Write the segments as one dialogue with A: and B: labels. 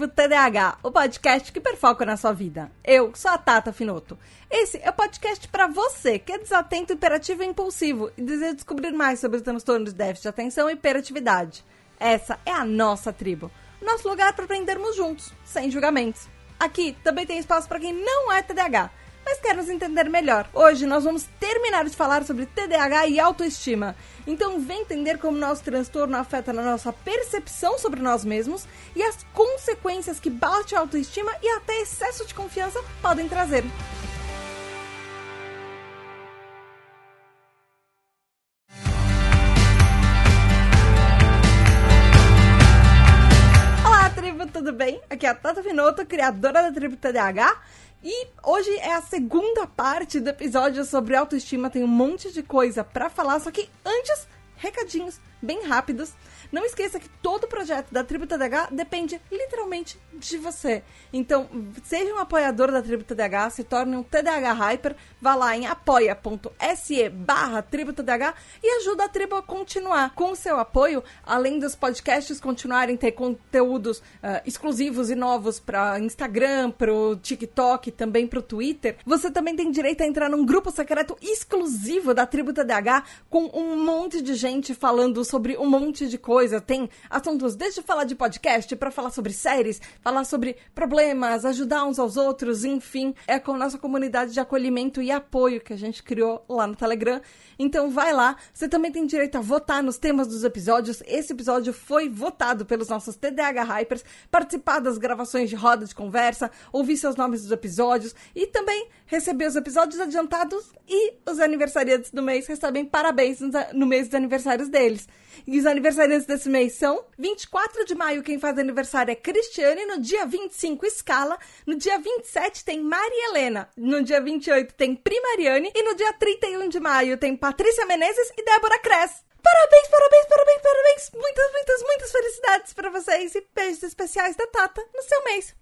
A: tribo TDAH, o podcast que perfoca na sua vida. Eu sou a Tata Finoto. Esse é o podcast para você que é desatento, hiperativo e impulsivo e deseja descobrir mais sobre os transtornos de déficit de atenção e hiperatividade. Essa é a nossa tribo, nosso lugar para aprendermos juntos, sem julgamentos. Aqui também tem espaço para quem não é TDAH mas quer nos entender melhor. Hoje nós vamos terminar de falar sobre TDAH e autoestima. Então vem entender como nosso transtorno afeta na nossa percepção sobre nós mesmos e as consequências que baixa autoestima e até excesso de confiança podem trazer. Olá, tribo, tudo bem? Aqui é a Tata Finoto, criadora da tribo TDAH. E hoje é a segunda parte do episódio sobre autoestima. Tem um monte de coisa para falar, só que antes, recadinhos bem rápidos. Não esqueça que todo projeto da Tribo TDH depende literalmente de você. Então, seja um apoiador da Tribo TDH, se torne um TDH Hyper, vá lá em apoia.se barra Tribo TDH e ajuda a Tribo a continuar. Com o seu apoio, além dos podcasts continuarem ter conteúdos uh, exclusivos e novos para Instagram, para o TikTok, também para o Twitter, você também tem direito a entrar num grupo secreto exclusivo da Tribo TDH com um monte de gente falando sobre um monte de coisa. Tem assuntos desde falar de podcast para falar sobre séries, falar sobre problemas, ajudar uns aos outros, enfim. É com a nossa comunidade de acolhimento e apoio que a gente criou lá no Telegram. Então vai lá. Você também tem direito a votar nos temas dos episódios. Esse episódio foi votado pelos nossos TDAH Hypers, participar das gravações de roda de conversa, ouvir seus nomes dos episódios e também receber os episódios adiantados e os aniversariantes do mês recebem parabéns no mês dos aniversários deles. E os aniversariantes desse mês são 24 de maio, quem faz aniversário é Cristiane, no dia 25, Scala, no dia 27 tem Maria Helena, no dia 28 tem Primariane e no dia 31 de maio tem Patrícia Menezes e Débora Cress. Parabéns, parabéns, parabéns, parabéns! Muitas, muitas, muitas felicidades para vocês e beijos especiais da Tata no seu mês.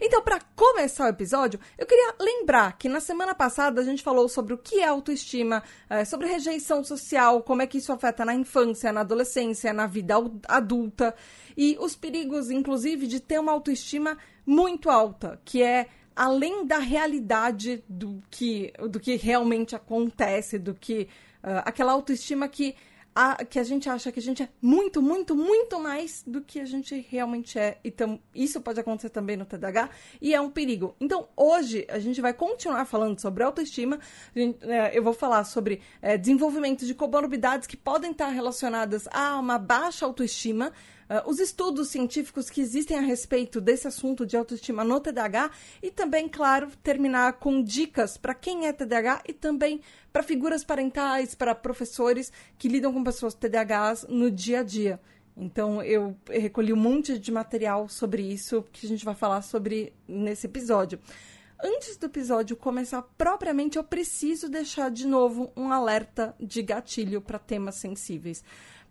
A: Então, para começar o episódio, eu queria lembrar que na semana passada a gente falou sobre o que é autoestima, eh, sobre rejeição social, como é que isso afeta na infância, na adolescência, na vida adulta e os perigos, inclusive, de ter uma autoestima muito alta, que é além da realidade do que, do que realmente acontece, do que uh, aquela autoestima que a, que a gente acha que a gente é muito, muito, muito mais do que a gente realmente é. Então, isso pode acontecer também no TDAH e é um perigo. Então, hoje a gente vai continuar falando sobre autoestima. Gente, é, eu vou falar sobre é, desenvolvimento de comorbidades que podem estar relacionadas a uma baixa autoestima. Uh, os estudos científicos que existem a respeito desse assunto de autoestima no TDAH e também, claro, terminar com dicas para quem é TDAH e também para figuras parentais, para professores que lidam com pessoas TDAHs no dia a dia. Então, eu recolhi um monte de material sobre isso que a gente vai falar sobre nesse episódio. Antes do episódio começar propriamente, eu preciso deixar de novo um alerta de gatilho para temas sensíveis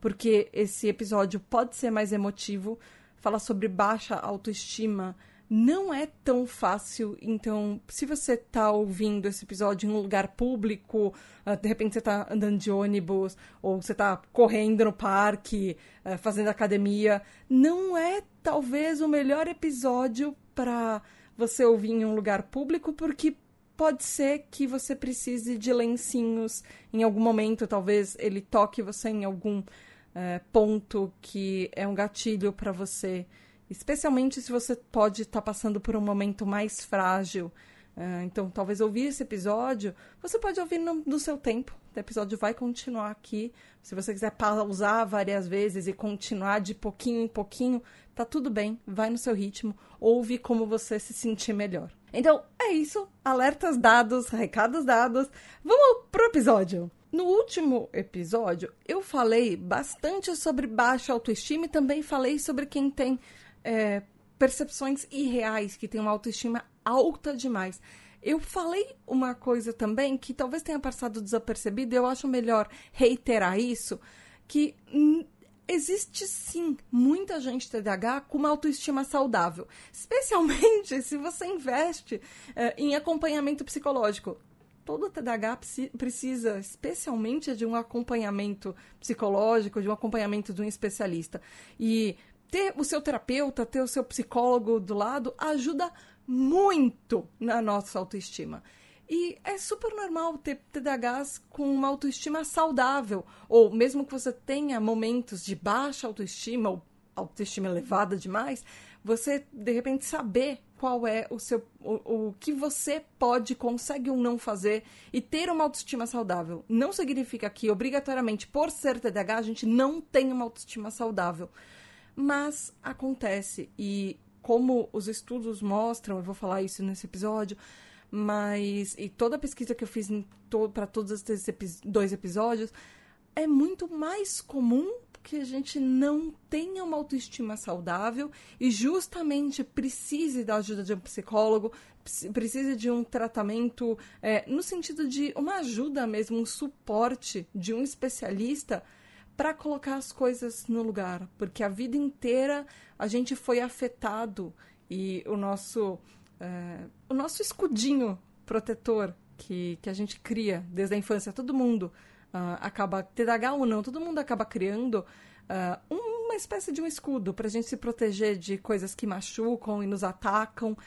A: porque esse episódio pode ser mais emotivo, falar sobre baixa autoestima não é tão fácil. Então, se você está ouvindo esse episódio em um lugar público, uh, de repente você está andando de ônibus, ou você está correndo no parque, uh, fazendo academia, não é talvez o melhor episódio para você ouvir em um lugar público, porque pode ser que você precise de lencinhos em algum momento, talvez ele toque você em algum é, ponto que é um gatilho para você, especialmente se você pode estar tá passando por um momento mais frágil. É, então, talvez ouvir esse episódio, você pode ouvir no, no, seu tempo. O episódio vai continuar aqui. Se você quiser pausar várias vezes e continuar de pouquinho em pouquinho, tá tudo bem. Vai no seu ritmo. Ouve como você se sentir melhor. Então, é isso. Alertas dados, recados dados. Vamos pro episódio. No último episódio, eu falei bastante sobre baixa autoestima e também falei sobre quem tem é, percepções irreais, que tem uma autoestima alta demais. Eu falei uma coisa também que talvez tenha passado desapercebido, e eu acho melhor reiterar isso, que existe sim muita gente TDAH com uma autoestima saudável, especialmente se você investe é, em acompanhamento psicológico todo TDAH precisa, especialmente, de um acompanhamento psicológico, de um acompanhamento de um especialista. E ter o seu terapeuta, ter o seu psicólogo do lado ajuda muito na nossa autoestima. E é super normal ter TDAHs com uma autoestima saudável, ou mesmo que você tenha momentos de baixa autoestima ou autoestima elevada demais, você de repente saber qual é o seu o, o que você pode, consegue ou não fazer e ter uma autoestima saudável. Não significa que obrigatoriamente por ser TDAH a gente não tem uma autoestima saudável. Mas acontece e como os estudos mostram, eu vou falar isso nesse episódio, mas e toda a pesquisa que eu fiz to, para todos esses epi dois episódios é muito mais comum que a gente não tenha uma autoestima saudável e justamente precise da ajuda de um psicólogo, precise de um tratamento é, no sentido de uma ajuda mesmo, um suporte de um especialista para colocar as coisas no lugar, porque a vida inteira a gente foi afetado e o nosso é, o nosso escudinho protetor que, que a gente cria desde a infância, todo mundo uh, acaba, TDAH ou não, todo mundo acaba criando uh, uma espécie de um escudo para a gente se proteger de coisas que machucam e nos atacam.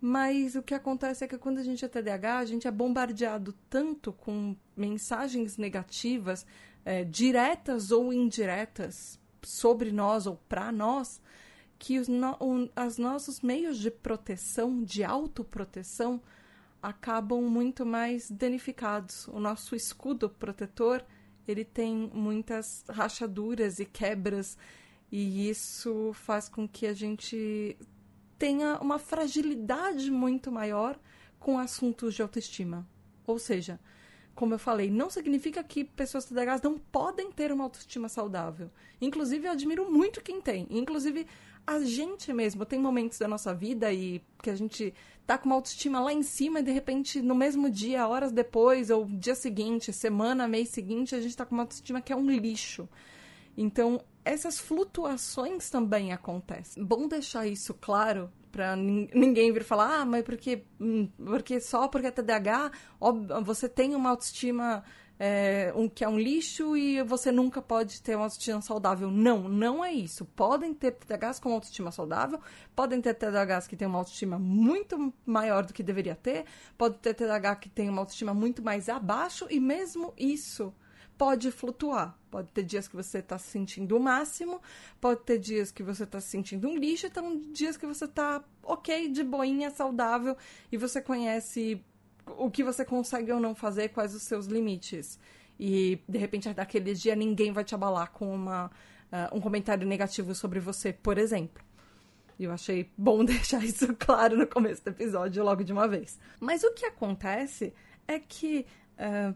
A: Mas o que acontece é que quando a gente é TDAH, a gente é bombardeado tanto com mensagens negativas, é, diretas ou indiretas, sobre nós ou para nós, que os, no, um, os nossos meios de proteção, de autoproteção, acabam muito mais danificados. O nosso escudo protetor, ele tem muitas rachaduras e quebras, e isso faz com que a gente tenha uma fragilidade muito maior com assuntos de autoestima. Ou seja, como eu falei, não significa que pessoas TDAHs não podem ter uma autoestima saudável. Inclusive, eu admiro muito quem tem. Inclusive, a gente mesmo tem momentos da nossa vida e que a gente tá com uma autoestima lá em cima e de repente, no mesmo dia, horas depois, ou dia seguinte, semana, mês seguinte, a gente tá com uma autoestima que é um lixo. Então, essas flutuações também acontecem. Bom deixar isso claro para ninguém vir falar, ah, mas porque, hum, porque só porque é TDAH, ó, você tem uma autoestima é, um, que é um lixo e você nunca pode ter uma autoestima saudável. Não, não é isso. Podem ter TDAHs com autoestima saudável, podem ter TDAHs que têm uma autoestima muito maior do que deveria ter, pode ter TDAH que tem uma autoestima muito mais abaixo, e mesmo isso pode flutuar. Pode ter dias que você está se sentindo o máximo, pode ter dias que você está se sentindo um lixo, então dias que você está ok, de boinha, saudável, e você conhece o que você consegue ou não fazer, quais os seus limites. E, de repente, naquele dia, ninguém vai te abalar com uma, uh, um comentário negativo sobre você, por exemplo. E eu achei bom deixar isso claro no começo do episódio, logo de uma vez. Mas o que acontece é que uh,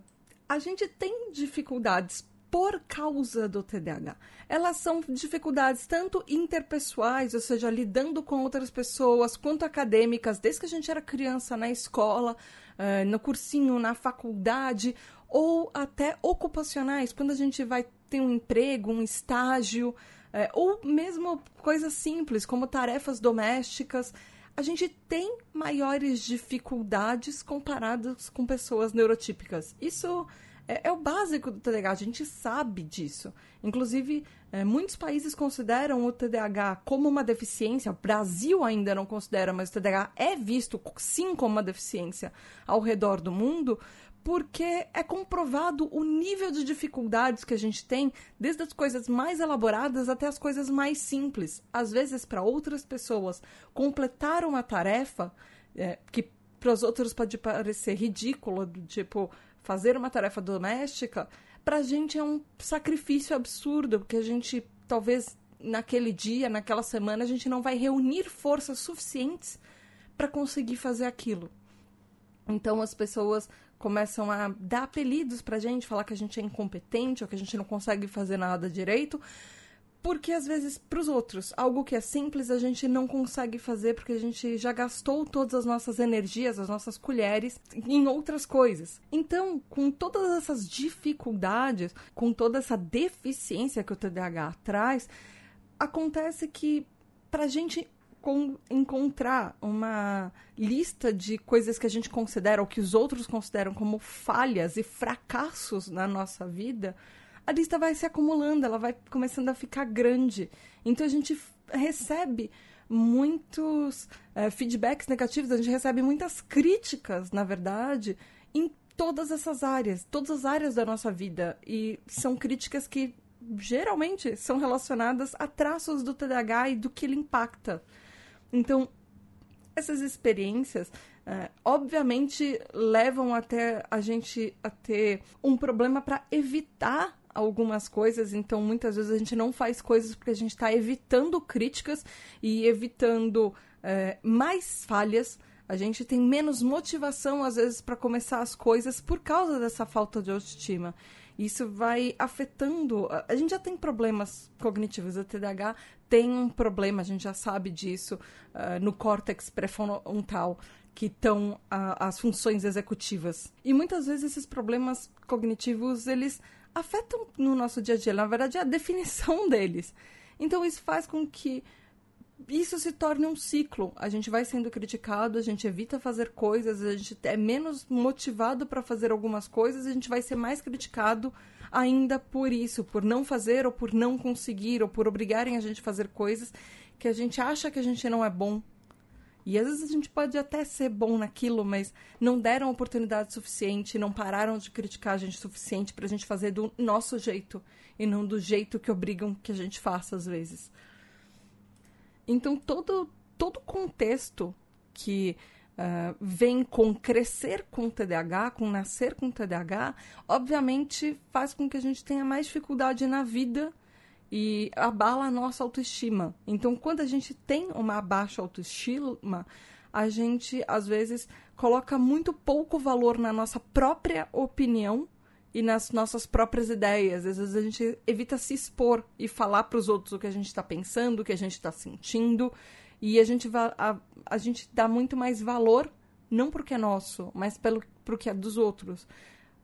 A: a gente tem dificuldades por causa do TDAH. Elas são dificuldades tanto interpessoais, ou seja, lidando com outras pessoas, quanto acadêmicas, desde que a gente era criança na escola, uh, no cursinho, na faculdade, ou até ocupacionais, quando a gente vai ter um emprego, um estágio, uh, ou mesmo coisas simples, como tarefas domésticas a gente tem maiores dificuldades comparadas com pessoas neurotípicas. Isso é, é o básico do TDAH, a gente sabe disso. Inclusive, é, muitos países consideram o TDAH como uma deficiência, o Brasil ainda não considera, mas o TDAH é visto sim como uma deficiência ao redor do mundo, porque é comprovado o nível de dificuldades que a gente tem, desde as coisas mais elaboradas até as coisas mais simples. Às vezes, para outras pessoas, completar uma tarefa é, que para os outros pode parecer ridícula, tipo fazer uma tarefa doméstica, para a gente é um sacrifício absurdo, porque a gente talvez naquele dia, naquela semana, a gente não vai reunir forças suficientes para conseguir fazer aquilo. Então as pessoas começam a dar apelidos pra gente, falar que a gente é incompetente ou que a gente não consegue fazer nada direito. Porque às vezes, para os outros, algo que é simples a gente não consegue fazer porque a gente já gastou todas as nossas energias, as nossas colheres em outras coisas. Então, com todas essas dificuldades, com toda essa deficiência que o TDAH traz, acontece que para a gente encontrar uma lista de coisas que a gente considera ou que os outros consideram como falhas e fracassos na nossa vida, a lista vai se acumulando, ela vai começando a ficar grande. Então a gente recebe muitos é, feedbacks negativos, a gente recebe muitas críticas, na verdade, em todas essas áreas, todas as áreas da nossa vida. E são críticas que geralmente são relacionadas a traços do TDAH e do que ele impacta. Então, essas experiências, uh, obviamente, levam até a gente a ter um problema para evitar algumas coisas, então muitas vezes a gente não faz coisas porque a gente está evitando críticas e evitando é, mais falhas. A gente tem menos motivação, às vezes, para começar as coisas por causa dessa falta de autoestima. Isso vai afetando. A gente já tem problemas cognitivos. A TDAH tem um problema, a gente já sabe disso, uh, no córtex pré-frontal, que estão as funções executivas. E muitas vezes esses problemas cognitivos, eles afetam no nosso dia a dia. Na verdade, é a definição deles. Então, isso faz com que isso se torne um ciclo. A gente vai sendo criticado, a gente evita fazer coisas, a gente é menos motivado para fazer algumas coisas, a gente vai ser mais criticado ainda por isso, por não fazer ou por não conseguir ou por obrigarem a gente a fazer coisas que a gente acha que a gente não é bom e às vezes a gente pode até ser bom naquilo, mas não deram oportunidade suficiente, não pararam de criticar a gente suficiente para a gente fazer do nosso jeito e não do jeito que obrigam que a gente faça às vezes. Então todo todo contexto que uh, vem com crescer com TDAH, com nascer com TDAH, obviamente faz com que a gente tenha mais dificuldade na vida e abala a nossa autoestima. Então, quando a gente tem uma baixa autoestima, a gente às vezes coloca muito pouco valor na nossa própria opinião e nas nossas próprias ideias. Às vezes a gente evita se expor e falar para os outros o que a gente está pensando, o que a gente está sentindo, e a gente, a, a gente dá muito mais valor, não porque é nosso, mas pelo pro que é dos outros.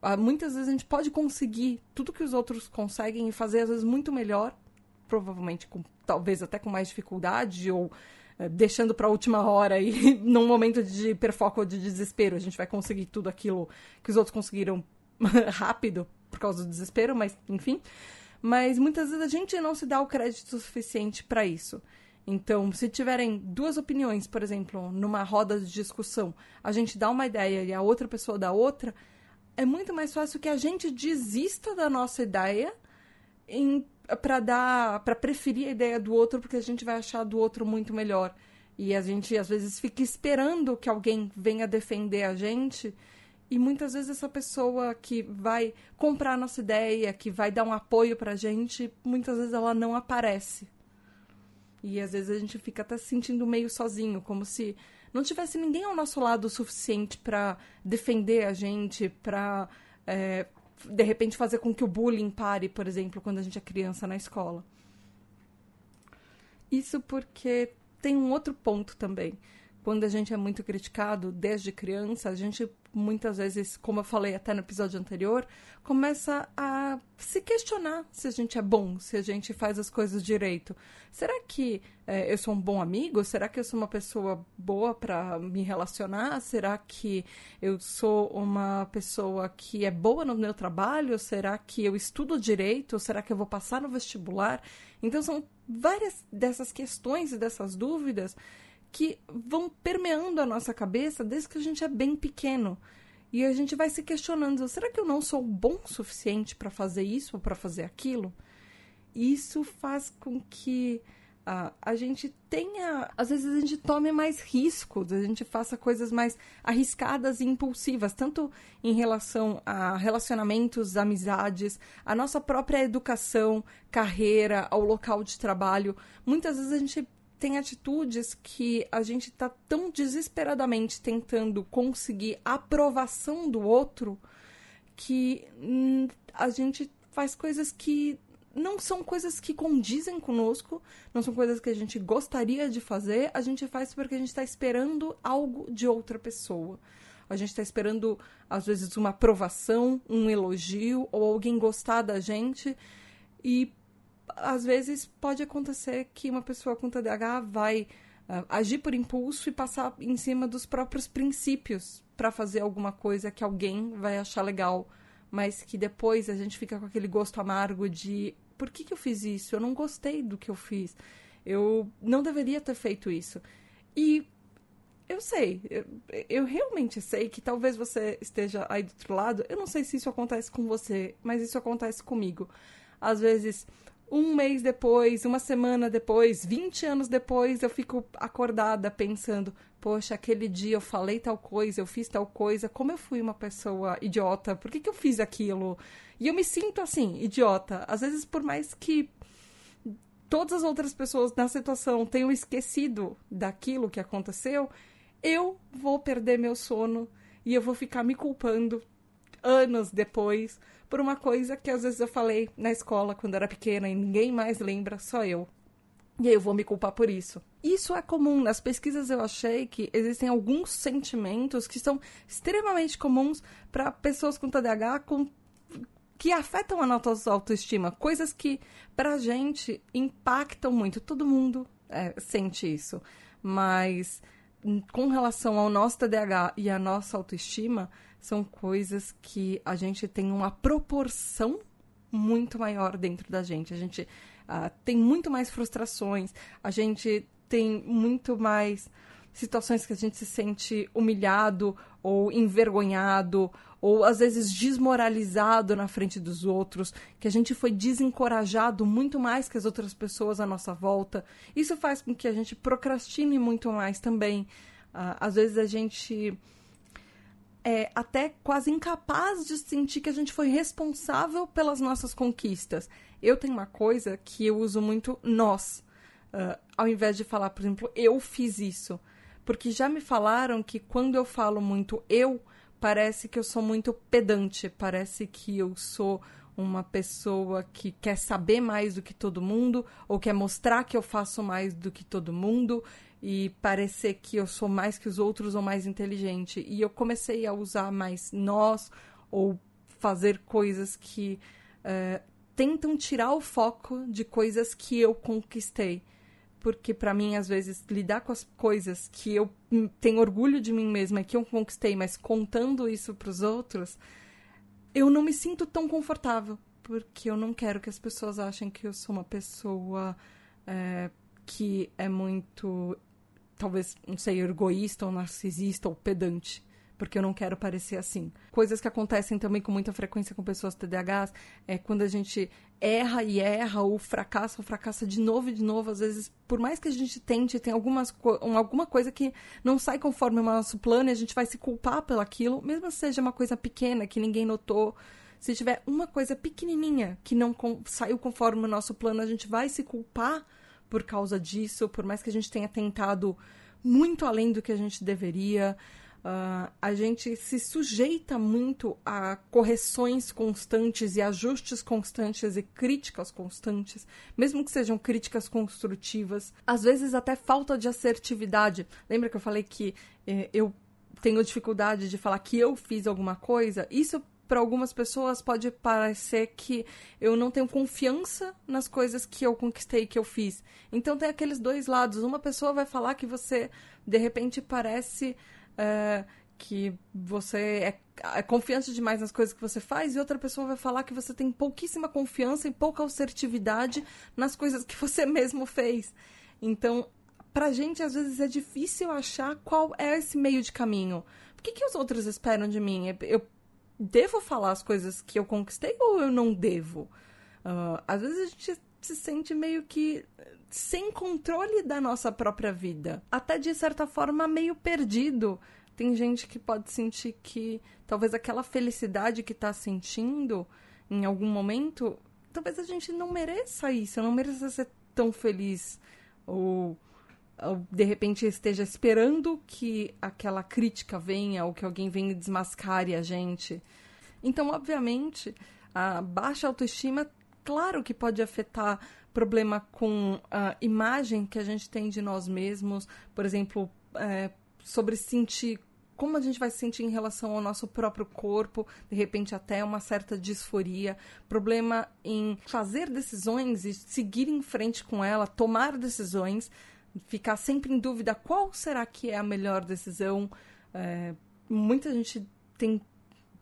A: Ah, muitas vezes a gente pode conseguir tudo que os outros conseguem e fazer às vezes muito melhor, provavelmente com talvez até com mais dificuldade ou uh, deixando para a última hora e num momento de hiperfoco ou de desespero a gente vai conseguir tudo aquilo que os outros conseguiram rápido por causa do desespero, mas enfim. Mas muitas vezes a gente não se dá o crédito suficiente para isso. Então, se tiverem duas opiniões, por exemplo, numa roda de discussão, a gente dá uma ideia e a outra pessoa dá outra, é muito mais fácil que a gente desista da nossa ideia para dar para preferir a ideia do outro porque a gente vai achar do outro muito melhor. E a gente às vezes fica esperando que alguém venha defender a gente. E muitas vezes essa pessoa que vai comprar a nossa ideia que vai dar um apoio para a gente muitas vezes ela não aparece. E às vezes a gente fica até se sentindo meio sozinho como se não tivesse ninguém ao nosso lado o suficiente para defender a gente, para é, de repente fazer com que o bullying pare, por exemplo, quando a gente é criança na escola. Isso porque tem um outro ponto também quando a gente é muito criticado desde criança, a gente muitas vezes, como eu falei até no episódio anterior, começa a se questionar se a gente é bom, se a gente faz as coisas direito. Será que é, eu sou um bom amigo? Será que eu sou uma pessoa boa para me relacionar? Será que eu sou uma pessoa que é boa no meu trabalho? Será que eu estudo direito? Será que eu vou passar no vestibular? Então são várias dessas questões e dessas dúvidas que vão permeando a nossa cabeça desde que a gente é bem pequeno. E a gente vai se questionando: será que eu não sou bom o suficiente para fazer isso ou para fazer aquilo? Isso faz com que uh, a gente tenha. Às vezes a gente tome mais riscos, a gente faça coisas mais arriscadas e impulsivas, tanto em relação a relacionamentos, amizades, a nossa própria educação, carreira, ao local de trabalho. Muitas vezes a gente tem atitudes que a gente está tão desesperadamente tentando conseguir a aprovação do outro que hum, a gente faz coisas que não são coisas que condizem conosco, não são coisas que a gente gostaria de fazer, a gente faz porque a gente está esperando algo de outra pessoa. A gente está esperando, às vezes, uma aprovação, um elogio, ou alguém gostar da gente. E às vezes pode acontecer que uma pessoa com TDAH vai uh, agir por impulso e passar em cima dos próprios princípios para fazer alguma coisa que alguém vai achar legal, mas que depois a gente fica com aquele gosto amargo de por que, que eu fiz isso? Eu não gostei do que eu fiz. Eu não deveria ter feito isso. E eu sei, eu, eu, realmente sei que talvez você esteja aí do outro lado. Eu não sei se isso acontece com você, mas isso acontece comigo. Às vezes, um mês depois, uma semana depois, 20 anos depois, eu fico acordada pensando: poxa, aquele dia eu falei tal coisa, eu fiz tal coisa, como eu fui uma pessoa idiota, por que, que eu fiz aquilo? E eu me sinto assim, idiota. Às vezes, por mais que todas as outras pessoas na situação tenham esquecido daquilo que aconteceu, eu vou perder meu sono e eu vou ficar me culpando anos depois por uma coisa que às vezes eu falei na escola quando era pequena e ninguém mais lembra, só eu. E aí eu vou me culpar por isso. Isso é comum. Nas pesquisas eu achei que existem alguns sentimentos que são extremamente comuns para pessoas com TDAH com que afetam a nossa autoestima, coisas que pra gente impactam muito. Todo mundo é, sente isso, mas com relação ao nosso TDAH e à nossa autoestima, são coisas que a gente tem uma proporção muito maior dentro da gente. A gente uh, tem muito mais frustrações, a gente tem muito mais situações que a gente se sente humilhado ou envergonhado ou às vezes desmoralizado na frente dos outros, que a gente foi desencorajado muito mais que as outras pessoas à nossa volta. Isso faz com que a gente procrastine muito mais também. Uh, às vezes a gente é até quase incapaz de sentir que a gente foi responsável pelas nossas conquistas. Eu tenho uma coisa que eu uso muito nós, uh, ao invés de falar, por exemplo, eu fiz isso. Porque já me falaram que quando eu falo muito eu, parece que eu sou muito pedante, parece que eu sou uma pessoa que quer saber mais do que todo mundo ou quer mostrar que eu faço mais do que todo mundo e parecer que eu sou mais que os outros ou mais inteligente. E eu comecei a usar mais nós ou fazer coisas que uh, tentam tirar o foco de coisas que eu conquistei porque para mim às vezes lidar com as coisas que eu tenho orgulho de mim mesma e que eu conquistei, mas contando isso para os outros, eu não me sinto tão confortável, porque eu não quero que as pessoas achem que eu sou uma pessoa é, que é muito, talvez, não sei, egoísta ou narcisista ou pedante porque eu não quero parecer assim. Coisas que acontecem também com muita frequência com pessoas TDAHs é quando a gente erra e erra, ou fracassa, ou fracassa de novo e de novo. Às vezes, por mais que a gente tente, tem algumas, alguma coisa que não sai conforme o nosso plano e a gente vai se culpar pelaquilo, mesmo que seja uma coisa pequena que ninguém notou. Se tiver uma coisa pequenininha que não saiu conforme o nosso plano, a gente vai se culpar por causa disso, por mais que a gente tenha tentado muito além do que a gente deveria. Uh, a gente se sujeita muito a correções constantes e ajustes constantes e críticas constantes, mesmo que sejam críticas construtivas, às vezes até falta de assertividade. Lembra que eu falei que eh, eu tenho dificuldade de falar que eu fiz alguma coisa? Isso para algumas pessoas pode parecer que eu não tenho confiança nas coisas que eu conquistei, que eu fiz. Então tem aqueles dois lados. Uma pessoa vai falar que você de repente parece é, que você é, é, confiante demais nas coisas que você faz e outra pessoa vai falar que você tem pouquíssima confiança e pouca assertividade nas coisas que você mesmo fez. Então, pra gente, às vezes, é difícil achar qual é esse meio de caminho. O que, que os outros esperam de mim? Eu devo falar as coisas que eu conquistei ou eu não devo? Uh, às vezes a gente se sente meio que sem controle da nossa própria vida. Até de certa forma meio perdido. Tem gente que pode sentir que talvez aquela felicidade que está sentindo em algum momento, talvez a gente não mereça isso, não mereça ser tão feliz. Ou de repente esteja esperando que aquela crítica venha ou que alguém venha e desmascare a gente. Então, obviamente, a baixa autoestima claro que pode afetar problema com a imagem que a gente tem de nós mesmos, por exemplo, é, sobre sentir como a gente vai se sentir em relação ao nosso próprio corpo, de repente até uma certa disforia, problema em fazer decisões e seguir em frente com ela, tomar decisões, ficar sempre em dúvida qual será que é a melhor decisão. É, muita gente tem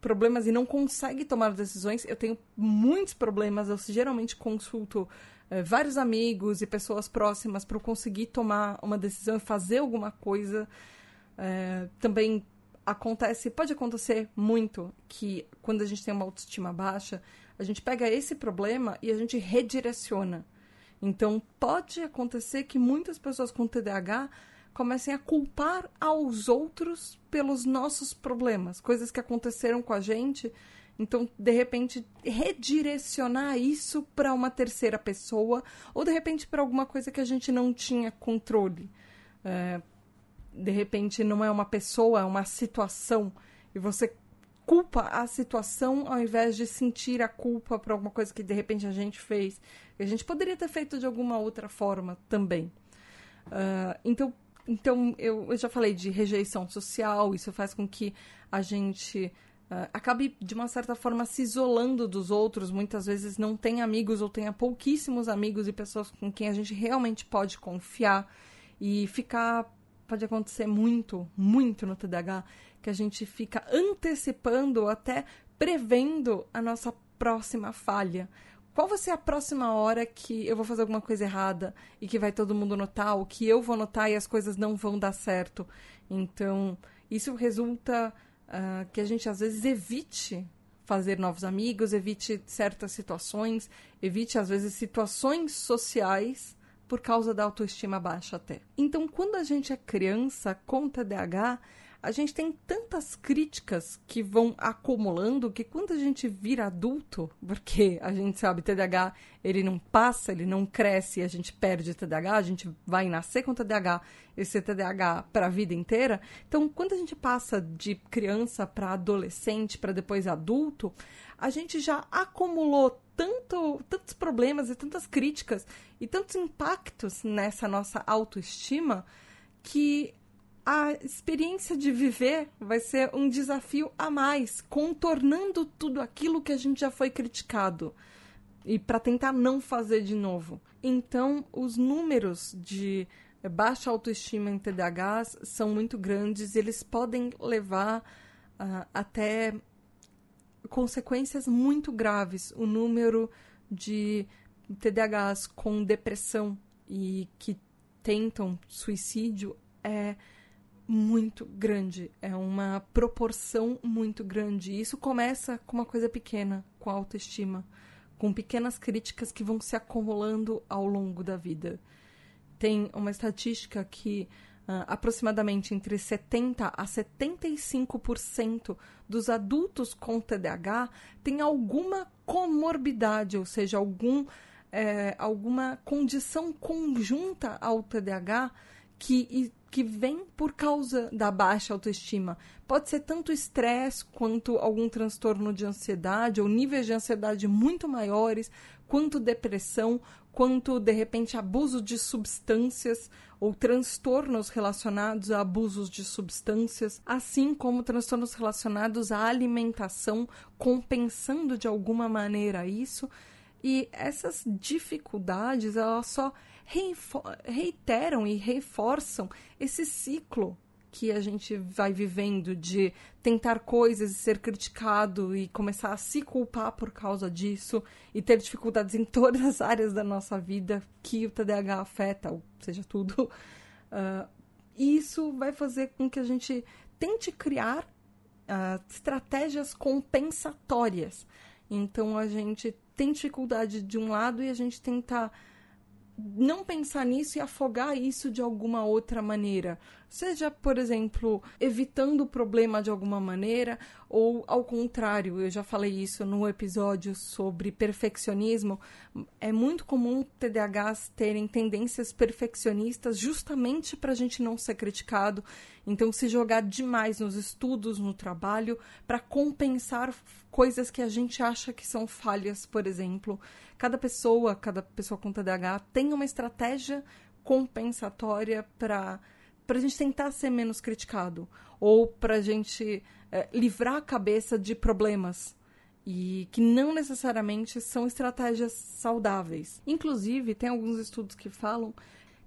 A: problemas e não consegue tomar decisões. Eu tenho muitos problemas, eu geralmente consulto é, vários amigos e pessoas próximas para eu conseguir tomar uma decisão e fazer alguma coisa. É, também acontece, pode acontecer muito que quando a gente tem uma autoestima baixa, a gente pega esse problema e a gente redireciona. Então, pode acontecer que muitas pessoas com TDAH comecem a culpar aos outros pelos nossos problemas, coisas que aconteceram com a gente. Então, de repente, redirecionar isso para uma terceira pessoa ou de repente para alguma coisa que a gente não tinha controle. É, de repente, não é uma pessoa, é uma situação e você culpa a situação ao invés de sentir a culpa por alguma coisa que de repente a gente fez. A gente poderia ter feito de alguma outra forma também. Uh, então, então eu, eu, já falei de rejeição social, isso faz com que a gente uh, acabe, de uma certa forma, se isolando dos outros. Muitas vezes não tem amigos ou tenha pouquíssimos amigos e pessoas com quem a gente realmente pode confiar e ficar. Pode acontecer muito, muito no TDAH, que a gente fica antecipando, até prevendo a nossa próxima falha. Qual vai ser a próxima hora que eu vou fazer alguma coisa errada e que vai todo mundo notar, ou que eu vou notar e as coisas não vão dar certo? Então, isso resulta uh, que a gente às vezes evite fazer novos amigos, evite certas situações, evite às vezes situações sociais por causa da autoestima baixa até. Então, quando a gente é criança com TDAH, a gente tem tantas críticas que vão acumulando que quando a gente vira adulto, porque a gente sabe, TDAH, ele não passa, ele não cresce, a gente perde TDAH, a gente vai nascer com TDAH e ser TDAH para a vida inteira. Então, quando a gente passa de criança para adolescente, para depois adulto, a gente já acumulou tanto, tantos problemas e tantas críticas e tantos impactos nessa nossa autoestima que a experiência de viver vai ser um desafio a mais, contornando tudo aquilo que a gente já foi criticado e para tentar não fazer de novo. Então, os números de baixa autoestima em TDAHs são muito grandes, eles podem levar uh, até consequências muito graves. O número de TDAHs com depressão e que tentam suicídio é muito grande, é uma proporção muito grande. E isso começa com uma coisa pequena, com a autoestima, com pequenas críticas que vão se acumulando ao longo da vida. Tem uma estatística que uh, aproximadamente entre 70 a 75% dos adultos com TDAH têm alguma comorbidade, ou seja, algum, é, alguma condição conjunta ao TDAH que que vem por causa da baixa autoestima. Pode ser tanto estresse quanto algum transtorno de ansiedade ou níveis de ansiedade muito maiores, quanto depressão, quanto de repente abuso de substâncias ou transtornos relacionados a abusos de substâncias, assim como transtornos relacionados à alimentação, compensando de alguma maneira isso. E essas dificuldades, elas só reiteram e reforçam esse ciclo que a gente vai vivendo de tentar coisas e ser criticado e começar a se culpar por causa disso e ter dificuldades em todas as áreas da nossa vida que o TDAH afeta, ou seja, tudo. Uh, isso vai fazer com que a gente tente criar uh, estratégias compensatórias. Então a gente tem dificuldade de um lado e a gente tenta não pensar nisso e afogar isso de alguma outra maneira. Seja, por exemplo, evitando o problema de alguma maneira, ou ao contrário, eu já falei isso no episódio sobre perfeccionismo. É muito comum TDAHs terem tendências perfeccionistas justamente para a gente não ser criticado. Então, se jogar demais nos estudos, no trabalho, para compensar coisas que a gente acha que são falhas, por exemplo. Cada pessoa, cada pessoa com TDAH tem uma estratégia compensatória para para a gente tentar ser menos criticado ou para a gente é, livrar a cabeça de problemas e que não necessariamente são estratégias saudáveis. Inclusive, tem alguns estudos que falam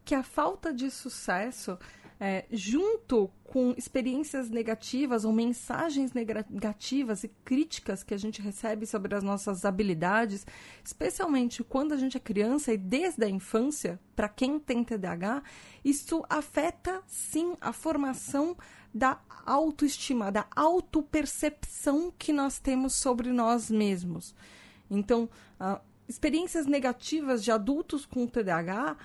A: que a falta de sucesso é, junto com experiências negativas ou mensagens negativas e críticas que a gente recebe sobre as nossas habilidades, especialmente quando a gente é criança e desde a infância, para quem tem TDAH, isso afeta sim a formação da autoestima, da autopercepção que nós temos sobre nós mesmos. Então, uh, experiências negativas de adultos com TDAH,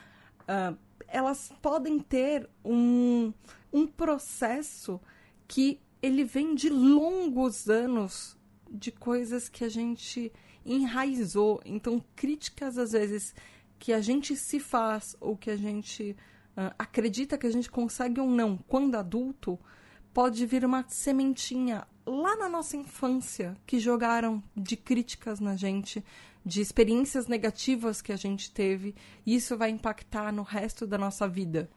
A: uh, elas podem ter um, um processo que ele vem de longos anos de coisas que a gente enraizou. Então, críticas às vezes que a gente se faz ou que a gente uh, acredita que a gente consegue ou não quando adulto, pode vir uma sementinha lá na nossa infância que jogaram de críticas na gente, de experiências negativas que a gente teve, isso vai impactar no resto da nossa vida.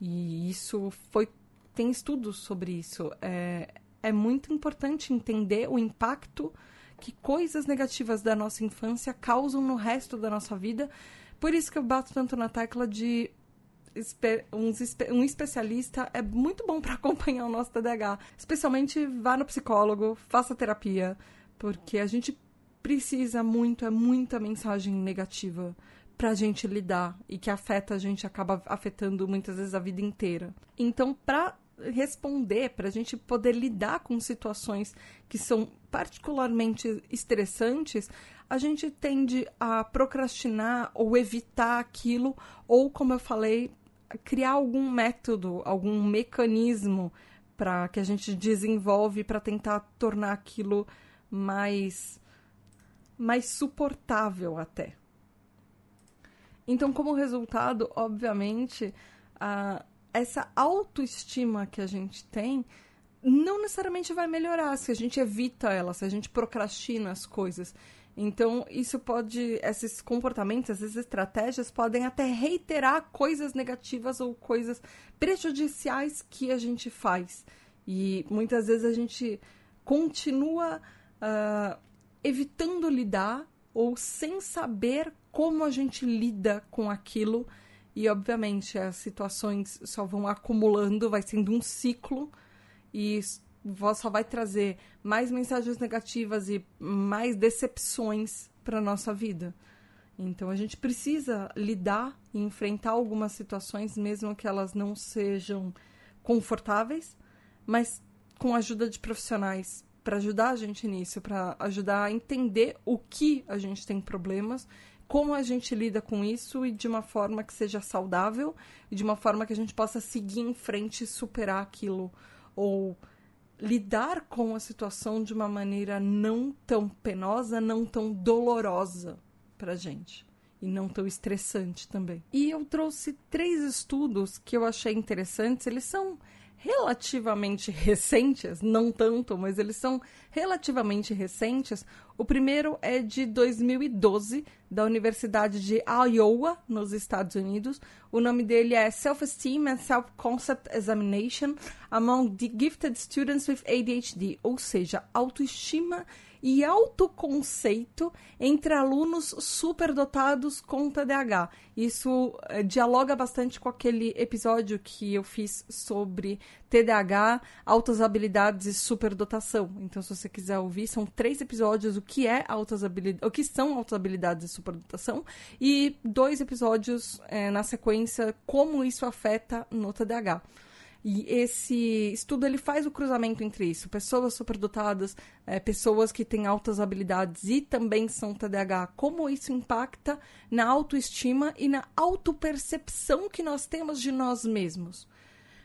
A: E isso foi. Tem estudos sobre isso. É, é muito importante entender o impacto que coisas negativas da nossa infância causam no resto da nossa vida. Por isso que eu bato tanto na tecla de um especialista é muito bom para acompanhar o nosso TDAH. Especialmente vá no psicólogo, faça terapia, porque a gente precisa muito, é muita mensagem negativa pra gente lidar e que afeta a gente, acaba afetando muitas vezes a vida inteira. Então, pra responder, para a gente poder lidar com situações que são particularmente estressantes, a gente tende a procrastinar ou evitar aquilo, ou, como eu falei, criar algum método, algum mecanismo para que a gente desenvolve para tentar tornar aquilo mais mais suportável até. Então, como resultado, obviamente, a, essa autoestima que a gente tem não necessariamente vai melhorar se a gente evita ela, se a gente procrastina as coisas. Então, isso pode, esses comportamentos, essas estratégias podem até reiterar coisas negativas ou coisas prejudiciais que a gente faz. E muitas vezes a gente continua uh, evitando lidar ou sem saber como a gente lida com aquilo. E, obviamente, as situações só vão acumulando, vai sendo um ciclo. E só vai trazer mais mensagens negativas e mais decepções para nossa vida. Então a gente precisa lidar e enfrentar algumas situações, mesmo que elas não sejam confortáveis, mas com a ajuda de profissionais para ajudar a gente nisso, para ajudar a entender o que a gente tem problemas, como a gente lida com isso e de uma forma que seja saudável e de uma forma que a gente possa seguir em frente e superar aquilo ou lidar com a situação de uma maneira não tão penosa, não tão dolorosa pra gente. E não tão estressante também. E eu trouxe três estudos que eu achei interessantes. Eles são relativamente recentes, não tanto, mas eles são relativamente recentes. O primeiro é de 2012, da Universidade de Iowa, nos Estados Unidos. O nome dele é Self-Esteem and Self-Concept Examination Among the Gifted Students with ADHD, ou seja, autoestima e autoconceito entre alunos superdotados com TDAH. Isso é, dialoga bastante com aquele episódio que eu fiz sobre TDAH, altas habilidades e superdotação. Então, se você quiser ouvir, são três episódios o que é altas habilidades, o que são altas habilidades e superdotação e dois episódios é, na sequência como isso afeta no TDAH. E esse estudo ele faz o cruzamento entre isso, pessoas superdotadas, é, pessoas que têm altas habilidades e também são TDAH, como isso impacta na autoestima e na autopercepção que nós temos de nós mesmos.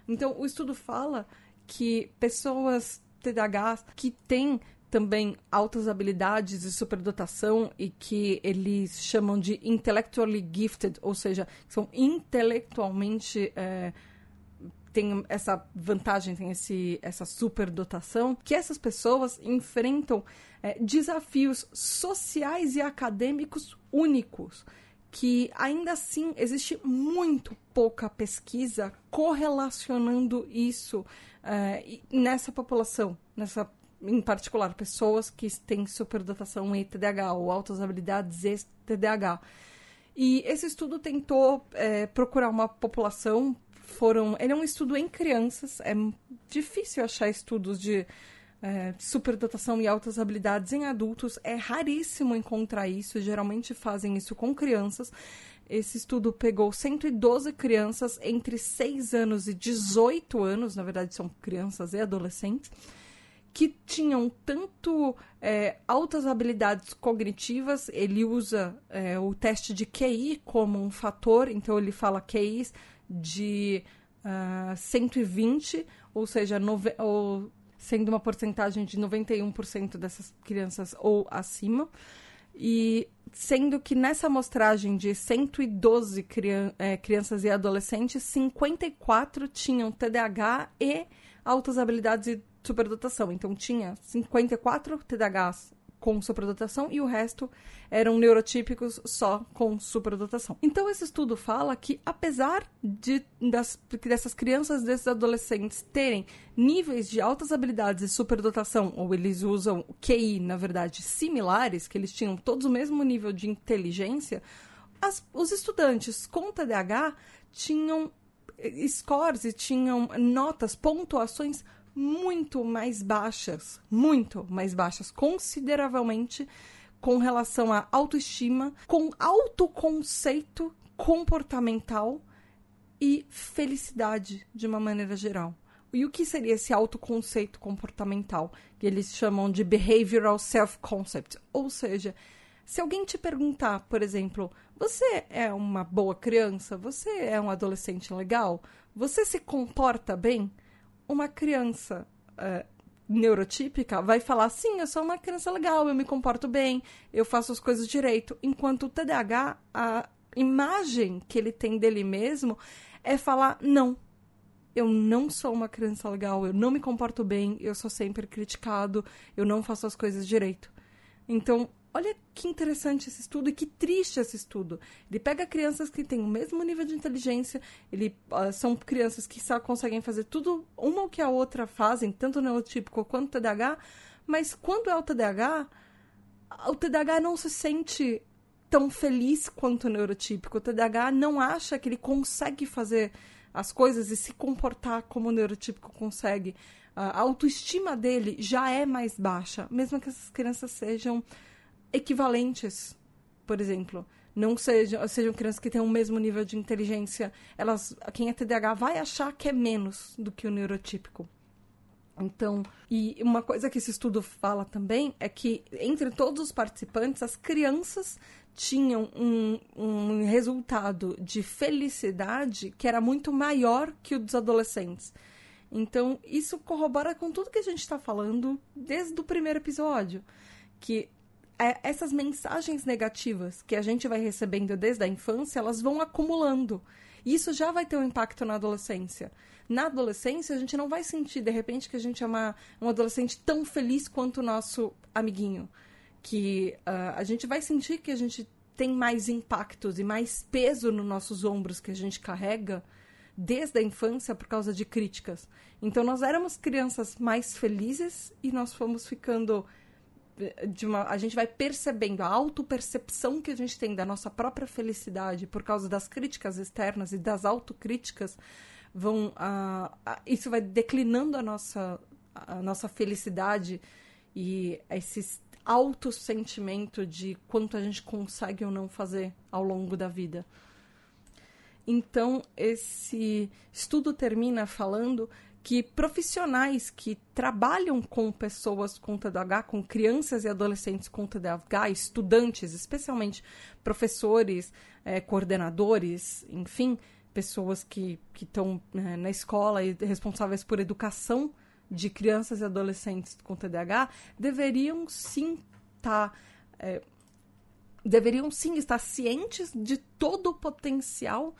A: Então, o estudo fala que pessoas TDAH que têm também altas habilidades e superdotação e que eles chamam de intellectually gifted, ou seja, são intelectualmente é, essa vantagem, tem esse, essa superdotação, que essas pessoas enfrentam é, desafios sociais e acadêmicos únicos. Que ainda assim existe muito pouca pesquisa correlacionando isso é, nessa população, nessa em particular, pessoas que têm superdotação em TDAH ou altas habilidades e TDAH. E esse estudo tentou é, procurar uma população. Foram, ele é um estudo em crianças. É difícil achar estudos de é, superdotação e altas habilidades em adultos. É raríssimo encontrar isso. Geralmente fazem isso com crianças. Esse estudo pegou 112 crianças entre 6 anos e 18 anos, na verdade são crianças e adolescentes, que tinham tanto é, altas habilidades cognitivas, ele usa é, o teste de QI como um fator, então ele fala QIs de uh, ah, 120, ou seja, ou, sendo uma porcentagem de 91% dessas crianças ou acima. E sendo que nessa amostragem de 112 crian é, crianças e adolescentes, 54 tinham TDAH e altas habilidades e superdotação. Então tinha 54 TDAHs com superdotação e o resto eram neurotípicos só com superdotação. Então esse estudo fala que apesar de das, dessas crianças, desses adolescentes terem níveis de altas habilidades e superdotação, ou eles usam QI, na verdade, similares, que eles tinham todos o mesmo nível de inteligência, as, os estudantes com TDAH tinham scores e tinham notas, pontuações muito mais baixas, muito mais baixas, consideravelmente com relação à autoestima, com autoconceito comportamental e felicidade de uma maneira geral. E o que seria esse autoconceito comportamental? Que eles chamam de behavioral self-concept. Ou seja, se alguém te perguntar, por exemplo, você é uma boa criança? Você é um adolescente legal? Você se comporta bem? Uma criança uh, neurotípica vai falar: sim, eu sou uma criança legal, eu me comporto bem, eu faço as coisas direito. Enquanto o TDAH, a imagem que ele tem dele mesmo é falar: não, eu não sou uma criança legal, eu não me comporto bem, eu sou sempre criticado, eu não faço as coisas direito. Então, Olha que interessante esse estudo e que triste esse estudo. Ele pega crianças que têm o mesmo nível de inteligência, ele uh, são crianças que só conseguem fazer tudo uma o que a outra fazem, tanto neurotípico quanto TDAH, mas quando é o TDAH, o TDAH não se sente tão feliz quanto o neurotípico. O TDAH não acha que ele consegue fazer as coisas e se comportar como o neurotípico consegue. A autoestima dele já é mais baixa, mesmo que essas crianças sejam equivalentes, por exemplo. Não sejam, sejam crianças que têm o mesmo nível de inteligência. Elas, quem é TDAH vai achar que é menos do que o neurotípico. Então, e uma coisa que esse estudo fala também é que entre todos os participantes, as crianças tinham um, um resultado de felicidade que era muito maior que o dos adolescentes. Então, isso corrobora com tudo que a gente está falando desde o primeiro episódio. Que é, essas mensagens negativas que a gente vai recebendo desde a infância, elas vão acumulando. E isso já vai ter um impacto na adolescência. Na adolescência, a gente não vai sentir, de repente, que a gente é uma, um adolescente tão feliz quanto o nosso amiguinho. Que uh, a gente vai sentir que a gente tem mais impactos e mais peso nos nossos ombros que a gente carrega desde a infância por causa de críticas. Então, nós éramos crianças mais felizes e nós fomos ficando de uma, a gente vai percebendo a autopercepção que a gente tem da nossa própria felicidade por causa das críticas externas e das autocríticas vão isso vai declinando a nossa a nossa felicidade e esse alto sentimento de quanto a gente consegue ou não fazer ao longo da vida. Então, esse estudo termina falando que profissionais que trabalham com pessoas com TDAH, com crianças e adolescentes com TDAH, estudantes, especialmente professores, é, coordenadores, enfim, pessoas que estão né, na escola e responsáveis por educação de crianças e adolescentes com TDAH, deveriam sim estar. Tá, é, deveriam sim estar cientes de todo o potencial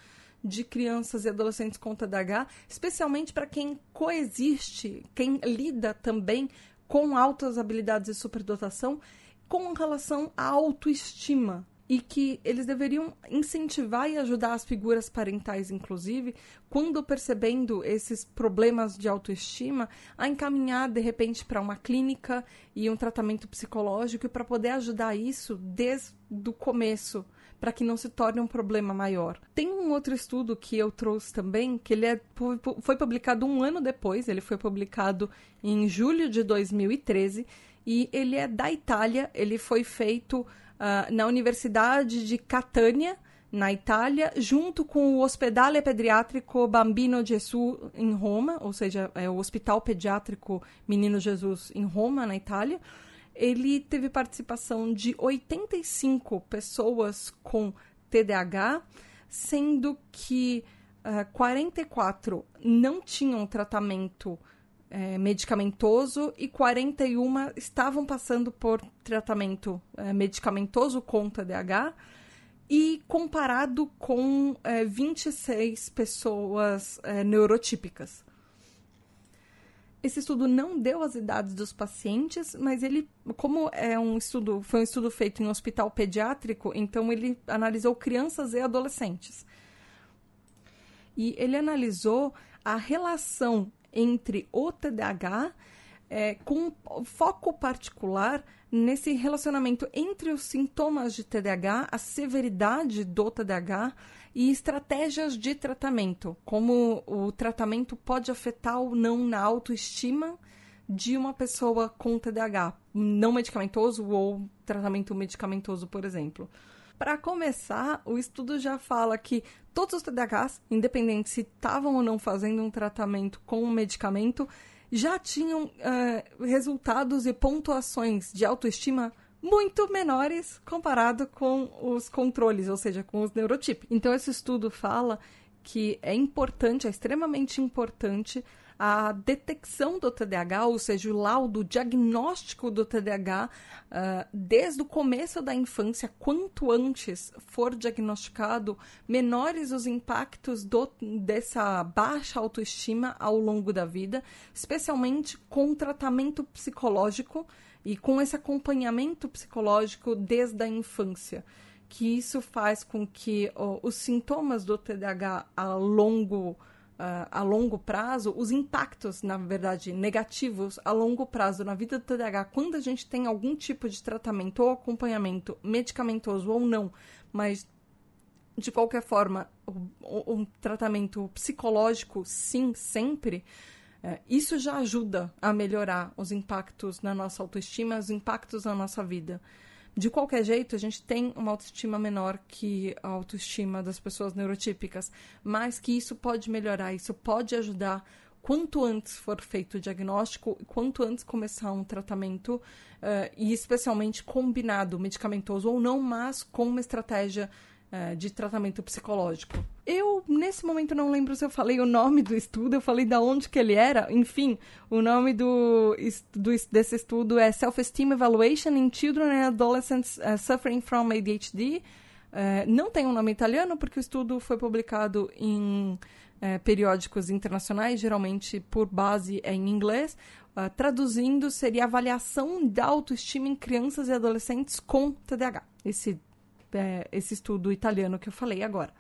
A: de crianças e adolescentes com TDAH, especialmente para quem coexiste, quem lida também com altas habilidades e superdotação com relação à autoestima. e que eles deveriam incentivar e ajudar as figuras parentais, inclusive, quando percebendo esses problemas de autoestima, a encaminhar de repente para uma clínica e um tratamento psicológico para poder ajudar isso desde o começo, para que não se torne um problema maior. Tem um outro estudo que eu trouxe também, que ele é, foi publicado um ano depois, ele foi publicado em julho de 2013 e ele é da Itália, ele foi feito uh, na Universidade de Catania, na Itália, junto com o Ospedale Pediatrico Bambino Gesù em Roma, ou seja, é o Hospital Pediátrico Menino Jesus em Roma, na Itália. Ele teve participação de 85 pessoas com TDAH, sendo que uh, ah, 44 não tinham tratamento é, medicamentoso e 41 estavam passando por tratamento é, medicamentoso com TDAH e comparado com é, 26 pessoas neurotípicas. Esse estudo não deu as idades dos pacientes, mas ele, como é um estudo, foi um estudo feito em um hospital pediátrico, então ele analisou crianças e adolescentes. E ele analisou a relação entre o TDAH, é, com foco particular nesse relacionamento entre os sintomas de TDAH, a severidade do TDAH e estratégias de tratamento, como o tratamento pode afetar ou não na autoestima de uma pessoa com TDAH, não medicamentoso ou tratamento medicamentoso, por exemplo. Para começar, o estudo já fala que todos os TDAHs, independente se estavam ou não fazendo um tratamento com um medicamento, já tinham uh, resultados e pontuações de autoestima muito menores comparado com os controles, ou seja, com os neurotípicos. Então, esse estudo fala que é importante, é extremamente importante a detecção do TDAH, ou seja, o laudo, o diagnóstico do TDAH, uh, desde o começo da infância, quanto antes for diagnosticado, menores os impactos do, dessa baixa autoestima ao longo da vida, especialmente com tratamento psicológico e com esse acompanhamento psicológico desde a infância que isso faz com que os sintomas do TDAH a longo uh, a longo prazo, os impactos, na verdade, negativos a longo prazo na vida do TDAH, quando a gente tem algum tipo de tratamento ou acompanhamento medicamentoso ou não, mas de qualquer forma, um, tratamento psicológico, sim, sempre, é, isso já ajuda a melhorar os impactos na nossa autoestima, os impactos na nossa vida. De qualquer jeito, a gente tem uma autoestima menor que a autoestima das pessoas neurotípicas, mas que isso pode melhorar, isso pode ajudar. Quanto antes for feito o diagnóstico, quanto antes começar um tratamento, uh, e especialmente combinado, medicamentoso ou não, mas com uma estratégia uh, de tratamento psicológico. Eu, nesse momento, não lembro se eu falei o nome do estudo, eu falei da onde que ele era. Enfim, o nome do, do desse estudo é Self-Esteem Evaluation in Children and Adolescents uh, Suffering from ADHD. Uh, eh, não tem um nome italiano, porque o estudo foi publicado em uh, periódicos internacionais, geralmente por base é em inglês. traduzindo, seria avaliação da autoestima em crianças e adolescentes com TDAH. Esse, esse estudo italiano que eu falei agora.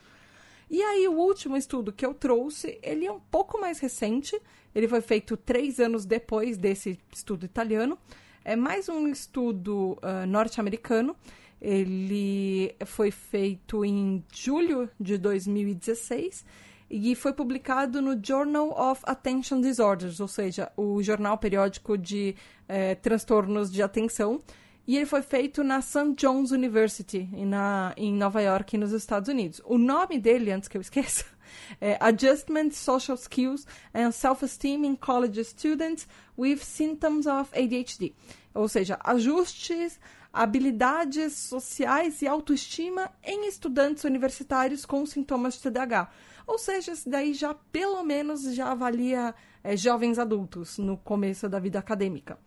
A: E aí, o último estudo que eu trouxe, ele é um pouco mais recente. Ele foi feito três anos depois desse estudo italiano. É mais um estudo uh, norte-americano. Ele foi feito em julho de 2016 e foi publicado no Journal of Attention Disorders, ou seja, o jornal periódico de eh, transtornos de atenção. E ele foi feito na St. John's University, na, em Nova York, nos Estados Unidos. O nome dele, antes que eu esqueça, é Adjustment Social Skills and Self-Esteem in College Students with Symptoms of ADHD. Ou seja, ajustes, habilidades sociais e autoestima em estudantes universitários com sintomas de TDAH. Ou seja, isso daí já, pelo menos, já avalia é, jovens adultos no começo da vida acadêmica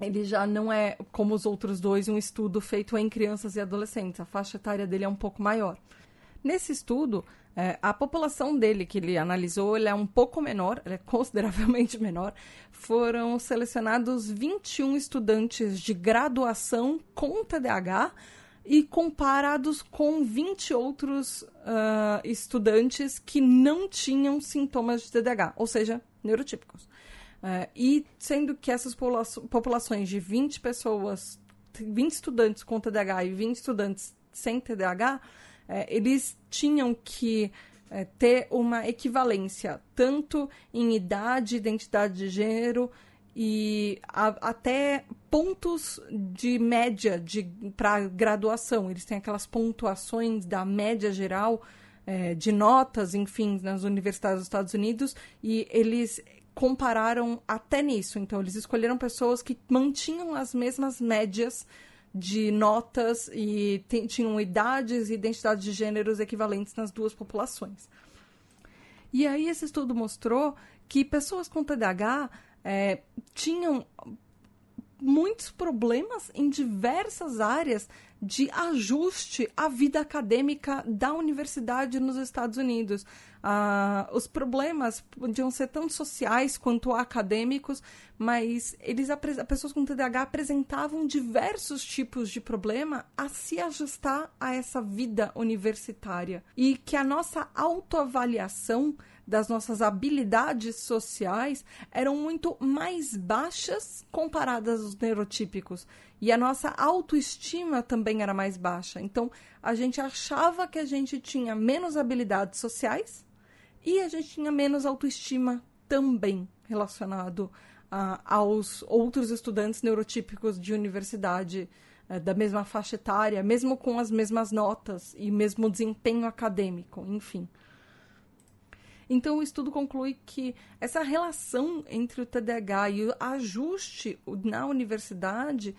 A: ele já não é, como os outros dois, um estudo feito em crianças e adolescentes. A faixa etária dele é um pouco maior. Nesse estudo, é, a população dele que ele analisou ele é um pouco menor, é consideravelmente menor. Foram selecionados 21 estudantes de graduação com TDAH e comparados com 20 outros uh, estudantes que não tinham sintomas de TDAH, ou seja, neurotípicos. Uh, e sendo que essas populações de 20 pessoas, 20 estudantes com TDAH e 20 estudantes sem TDAH, eh, eles tinham que uh, ter uma equivalência tanto em idade, identidade de gênero, e a, até pontos de média para graduação. Eles têm aquelas pontuações da média geral é, de notas, enfim, nas universidades dos Estados Unidos, e eles compararam até nisso. Então, eles escolheram pessoas que mantinham as mesmas médias de notas e tinham idades e identidades de gêneros equivalentes nas duas populações. E aí, esse estudo mostrou que pessoas com TDAH é, tinham muitos problemas em diversas áreas de ajuste à vida acadêmica da universidade nos Estados Unidos. Ah, os problemas podiam ser tanto sociais quanto acadêmicos, mas eles pessoas com TDAH apresentavam diversos tipos de problema a se ajustar a essa vida universitária e que a nossa autoavaliação das nossas habilidades sociais eram muito mais baixas comparadas aos neurotípicos. E a nossa autoestima também era mais baixa. Então, a gente achava que a gente tinha menos habilidades sociais e a gente tinha menos autoestima também relacionado uh, aos outros estudantes neurotípicos de universidade uh, da mesma faixa etária, mesmo com as mesmas notas e mesmo desempenho acadêmico, enfim. Então, o estudo conclui que essa relação entre o TDAH e o ajuste na universidade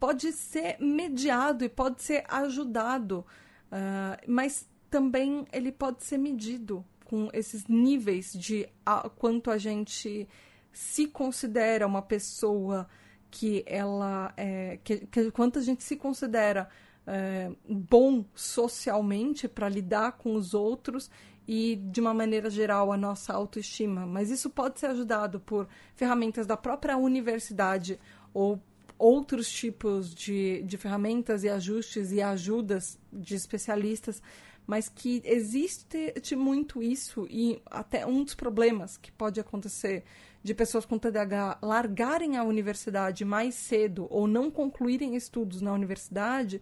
A: pode ser mediado e pode ser ajudado, uh, mas também ele pode ser medido com esses níveis de a, quanto a gente se considera uma pessoa que ela é, que, que quanto a gente se considera é, bom socialmente para lidar com os outros e, de uma maneira geral, a nossa autoestima. Mas isso pode ser ajudado por ferramentas da própria universidade ou outros tipos de, de ferramentas e ajustes e ajudas de especialistas, mas que existe muito isso e até um dos problemas que pode acontecer de pessoas com TDAH largarem a universidade mais cedo ou não concluírem estudos na universidade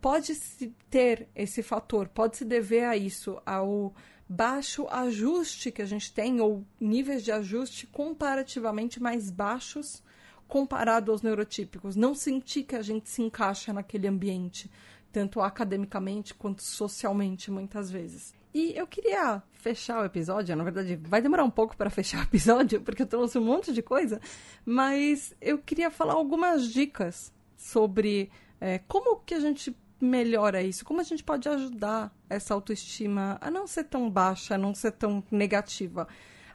A: pode se ter esse fator, pode se dever a isso, ao baixo ajuste que a gente tem, ou níveis de ajuste comparativamente mais baixos comparado aos neurotípicos. Não sentir que a gente se encaixa naquele ambiente, tanto academicamente quanto socialmente, muitas vezes. E eu queria fechar o episódio, na verdade vai demorar um pouco para fechar o episódio, porque eu trouxe um monte de coisa, mas eu queria falar algumas dicas sobre é, como que a gente melhora isso? Como a gente pode ajudar essa autoestima a não ser tão baixa, a não ser tão negativa?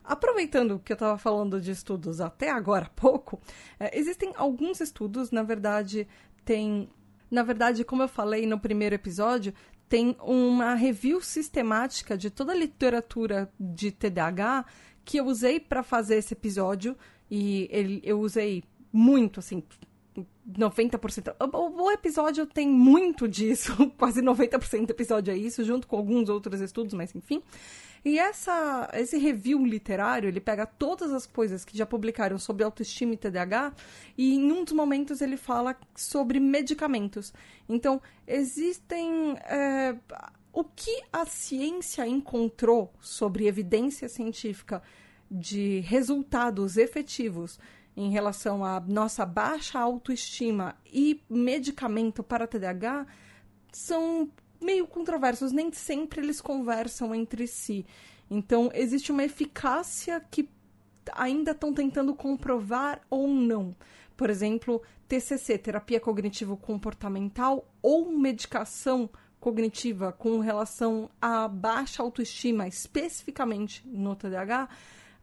A: Aproveitando que eu estava falando de estudos até agora há pouco, é, existem alguns estudos, na verdade, tem. Na verdade, como eu falei no primeiro episódio, tem uma review sistemática de toda a literatura de TDAH que eu usei para fazer esse episódio. E ele, eu usei muito, assim, 90%. O, o episódio tem muito disso, quase 90% do episódio é isso, junto com alguns outros estudos, mas enfim. E essa, esse review literário, ele pega todas as coisas que já publicaram sobre autoestima e TDAH, e em um dos momentos ele fala sobre medicamentos. Então, existem. É, o que a ciência encontrou sobre evidência científica de resultados efetivos em relação à nossa baixa autoestima e medicamento para TDAH são meio controversos, nem sempre eles conversam entre si. Então, existe uma eficácia que ainda estão tentando comprovar ou não. Por exemplo, TCC, terapia cognitivo comportamental, ou medicação cognitiva com relação à baixa autoestima, especificamente no TDAH,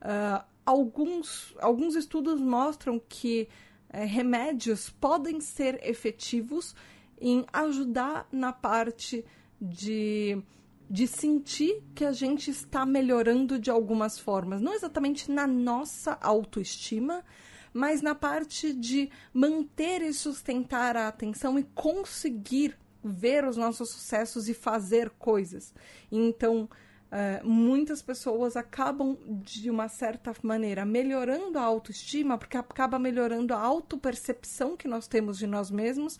A: uh, alguns, alguns estudos mostram que é, remédios podem ser efetivos em ajudar na parte de, de sentir que a gente está melhorando de algumas formas. Não exatamente na nossa autoestima, mas na parte de manter e sustentar a atenção e conseguir ver os nossos sucessos e fazer coisas. Então, Uh, muitas pessoas acabam, de uma certa maneira, melhorando a autoestima, porque acaba melhorando a autopercepção que nós temos de nós mesmos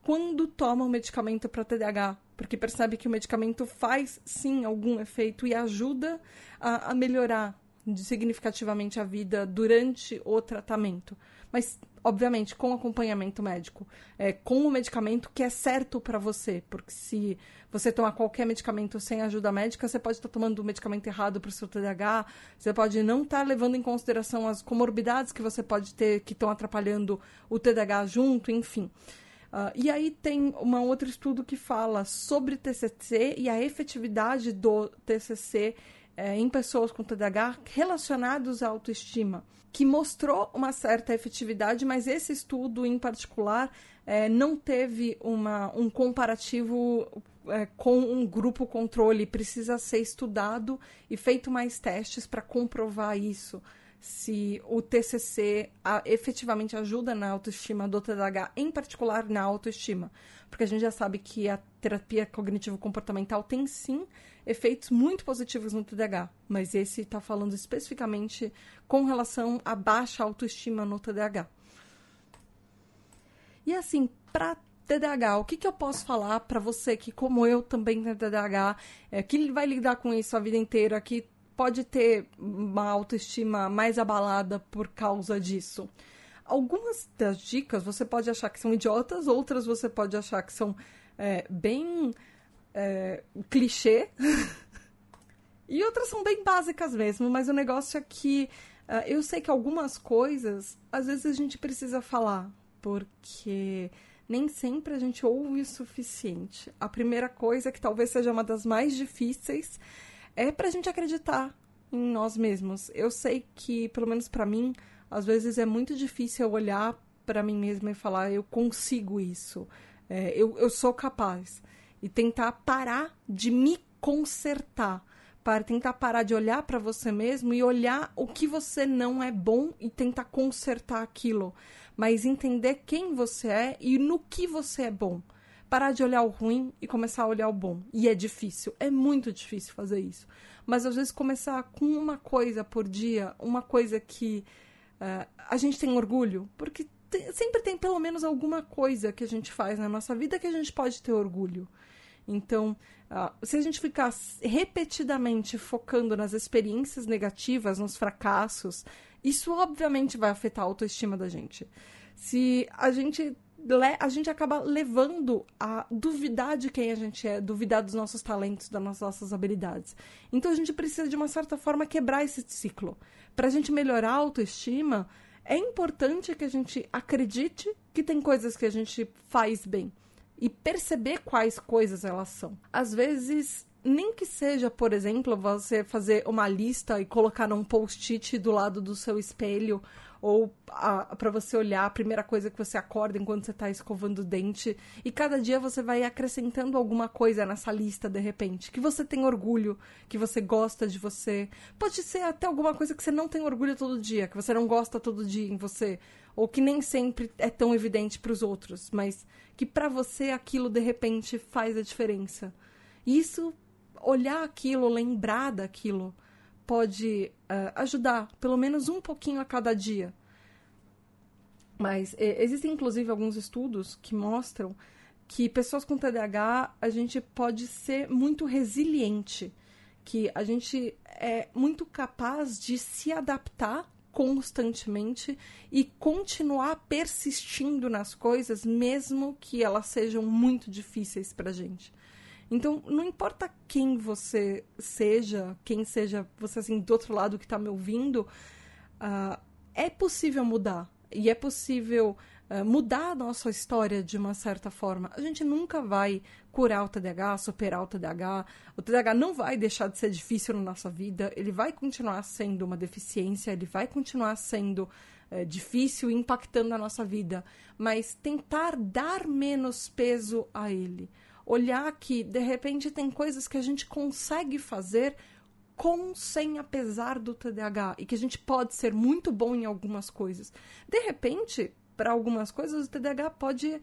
A: quando tomam medicamento para TDAH, porque percebe que o medicamento faz sim algum efeito e ajuda a, a melhorar significativamente a vida durante o tratamento. Mas, obviamente, com acompanhamento médico. É, com o medicamento que é certo para você. Porque se você tomar qualquer medicamento sem ajuda médica, você pode estar tá tomando o medicamento errado para o seu TDAH. Você pode não estar tá levando em consideração as comorbidades que você pode ter que estão atrapalhando o TDAH junto, enfim. Uh, e aí tem um outro estudo que fala sobre TCC e a efetividade do TCC é, em pessoas com TDAH relacionados à autoestima, que mostrou uma certa efetividade, mas esse estudo em particular é, não teve uma, um comparativo é, com um grupo controle, precisa ser estudado e feito mais testes para comprovar isso se o TCC a, efetivamente ajuda na autoestima do TDAH, em particular na autoestima. Porque a gente já sabe que a terapia cognitivo-comportamental tem sim efeitos muito positivos no TDAH, mas esse está falando especificamente com relação à baixa autoestima no TDAH. E assim, para TDAH, o que, que eu posso falar para você que, como eu, também tem TDAH, é, que vai lidar com isso a vida inteira, que pode ter uma autoestima mais abalada por causa disso. Algumas das dicas você pode achar que são idiotas, outras você pode achar que são é, bem é, clichê. e outras são bem básicas mesmo, mas o negócio é que uh, eu sei que algumas coisas, às vezes a gente precisa falar, porque nem sempre a gente ouve o suficiente. A primeira coisa, que talvez seja uma das mais difíceis, é pra gente acreditar em nós mesmos. Eu sei que, pelo menos para mim, às vezes é muito difícil olhar para mim mesma e falar, eu consigo isso, é, eu, eu sou capaz. E tentar parar de me consertar. Para tentar parar de olhar para você mesmo e olhar o que você não é bom e tentar consertar aquilo. Mas entender quem você é e no que você é bom parar de olhar o ruim e começar a olhar o bom. E é difícil, é muito difícil fazer isso. Mas às vezes começar com uma coisa por dia, uma coisa que uh, a gente tem orgulho, porque sempre tem pelo menos alguma coisa que a gente faz na nossa vida que a gente pode ter orgulho. Então, uh, se a gente ficar repetidamente focando nas experiências negativas, nos fracassos, isso obviamente vai afetar a autoestima da gente. Se a gente a gente acaba levando a duvidar de quem a gente é, duvidar dos nossos talentos, das nossas habilidades. Então a gente precisa, de uma certa forma, quebrar esse ciclo. Para a gente melhorar a autoestima, é importante que a gente acredite que tem coisas que a gente faz bem e perceber quais coisas elas são. Às vezes, nem que seja, por exemplo, você fazer uma lista e colocar num post-it do lado do seu espelho ou para você olhar a primeira coisa que você acorda enquanto você está escovando o dente. E cada dia você vai acrescentando alguma coisa nessa lista de repente, que você tem orgulho, que você gosta de você. Pode ser até alguma coisa que você não tem orgulho todo dia, que você não gosta todo dia em você, ou que nem sempre é tão evidente para os outros, mas que para você aquilo de repente faz a diferença. Isso olhar aquilo, lembrar daquilo pode uh, ajudar, pelo menos um pouquinho a cada dia. Mas eh, existem inclusive alguns estudos que mostram que pessoas com TDAH a gente pode ser muito resiliente, que a gente é muito capaz de se adaptar constantemente e continuar persistindo nas coisas, mesmo que elas sejam muito difíceis para gente. Então, não importa quem você seja, quem seja você assim do outro lado que está me ouvindo, uh, é possível mudar. E é possível uh, mudar a nossa história de uma certa forma. A gente nunca vai curar o TDAH, superar o TDAH. O TDAH não vai deixar de ser difícil na nossa vida. Ele vai continuar sendo uma deficiência, ele vai continuar sendo uh, difícil, impactando a nossa vida. Mas tentar dar menos peso a ele olhar que de repente tem coisas que a gente consegue fazer com, sem, apesar do TDAH e que a gente pode ser muito bom em algumas coisas. De repente, para algumas coisas, o TDAH pode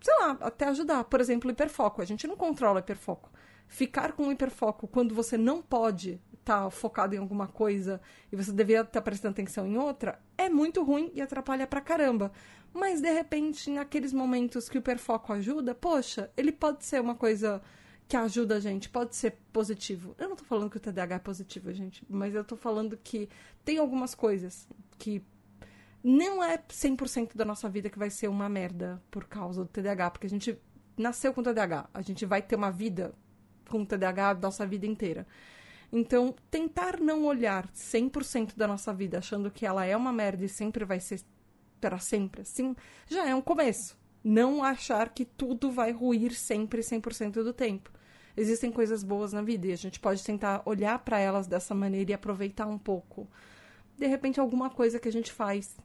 A: sei lá, até ajudar. Por exemplo, hiperfoco. A gente não controla hiperfoco. Ficar com hiperfoco quando você não pode estar tá focado em alguma coisa e você deveria estar tá prestando atenção em outra é muito ruim e atrapalha pra caramba. Mas de repente, naqueles momentos que o hiperfoco ajuda, poxa, ele pode ser uma coisa que ajuda a gente, pode ser positivo. Eu não tô falando que o TDAH é positivo, gente, mas eu tô falando que tem algumas coisas que não é 100% da nossa vida que vai ser uma merda por causa do TDAH, porque a gente nasceu com TDAH, a gente vai ter uma vida com TDAH a nossa vida inteira. Então, tentar não olhar 100% da nossa vida achando que ela é uma merda e sempre vai ser para sempre assim, já é um começo. Não achar que tudo vai ruir sempre 100% do tempo. Existem coisas boas na vida e a gente pode tentar olhar para elas dessa maneira e aproveitar um pouco. De repente, alguma coisa que a gente faz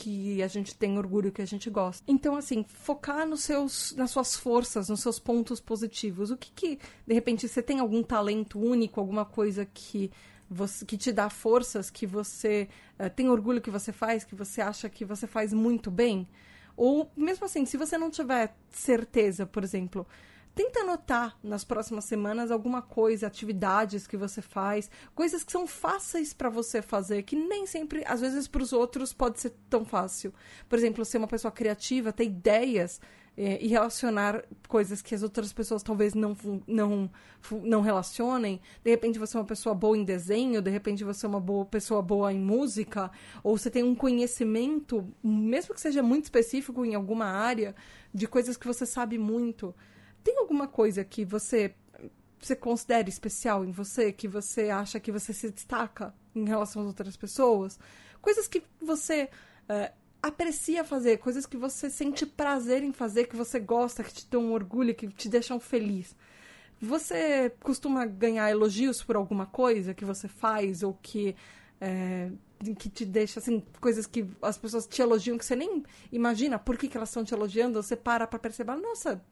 A: que a gente tem orgulho, que a gente gosta. Então, assim, focar nos seus, nas suas forças, nos seus pontos positivos. O que que, de repente, você tem algum talento único, alguma coisa que você, que te dá forças, que você uh, tem orgulho que você faz, que você acha que você faz muito bem? Ou, mesmo assim, se você não tiver certeza, por exemplo, tenta anotar nas próximas semanas alguma coisa, atividades que você faz, coisas que são fáceis para você fazer, que nem sempre, às vezes para os outros pode ser tão fácil. Por exemplo, ser uma pessoa criativa, ter ideias é, e relacionar coisas que as outras pessoas talvez não, não, não relacionem. De repente você é uma pessoa boa em desenho, de repente você é uma boa pessoa boa em música, ou você tem um conhecimento, mesmo que seja muito específico em alguma área, de coisas que você sabe muito. Tem alguma coisa que você você considera especial em você, que você acha que você se destaca em relação às outras pessoas? Coisas que você uh, aprecia fazer, coisas que você sente prazer em fazer, que você gosta, que te dão orgulho, que te deixam feliz. Você costuma ganhar elogios por alguma coisa que você faz ou que é, que te deixa, assim, coisas que as pessoas te elogiam que você nem imagina por que, que elas estão te elogiando, você para pra perceber, nossa,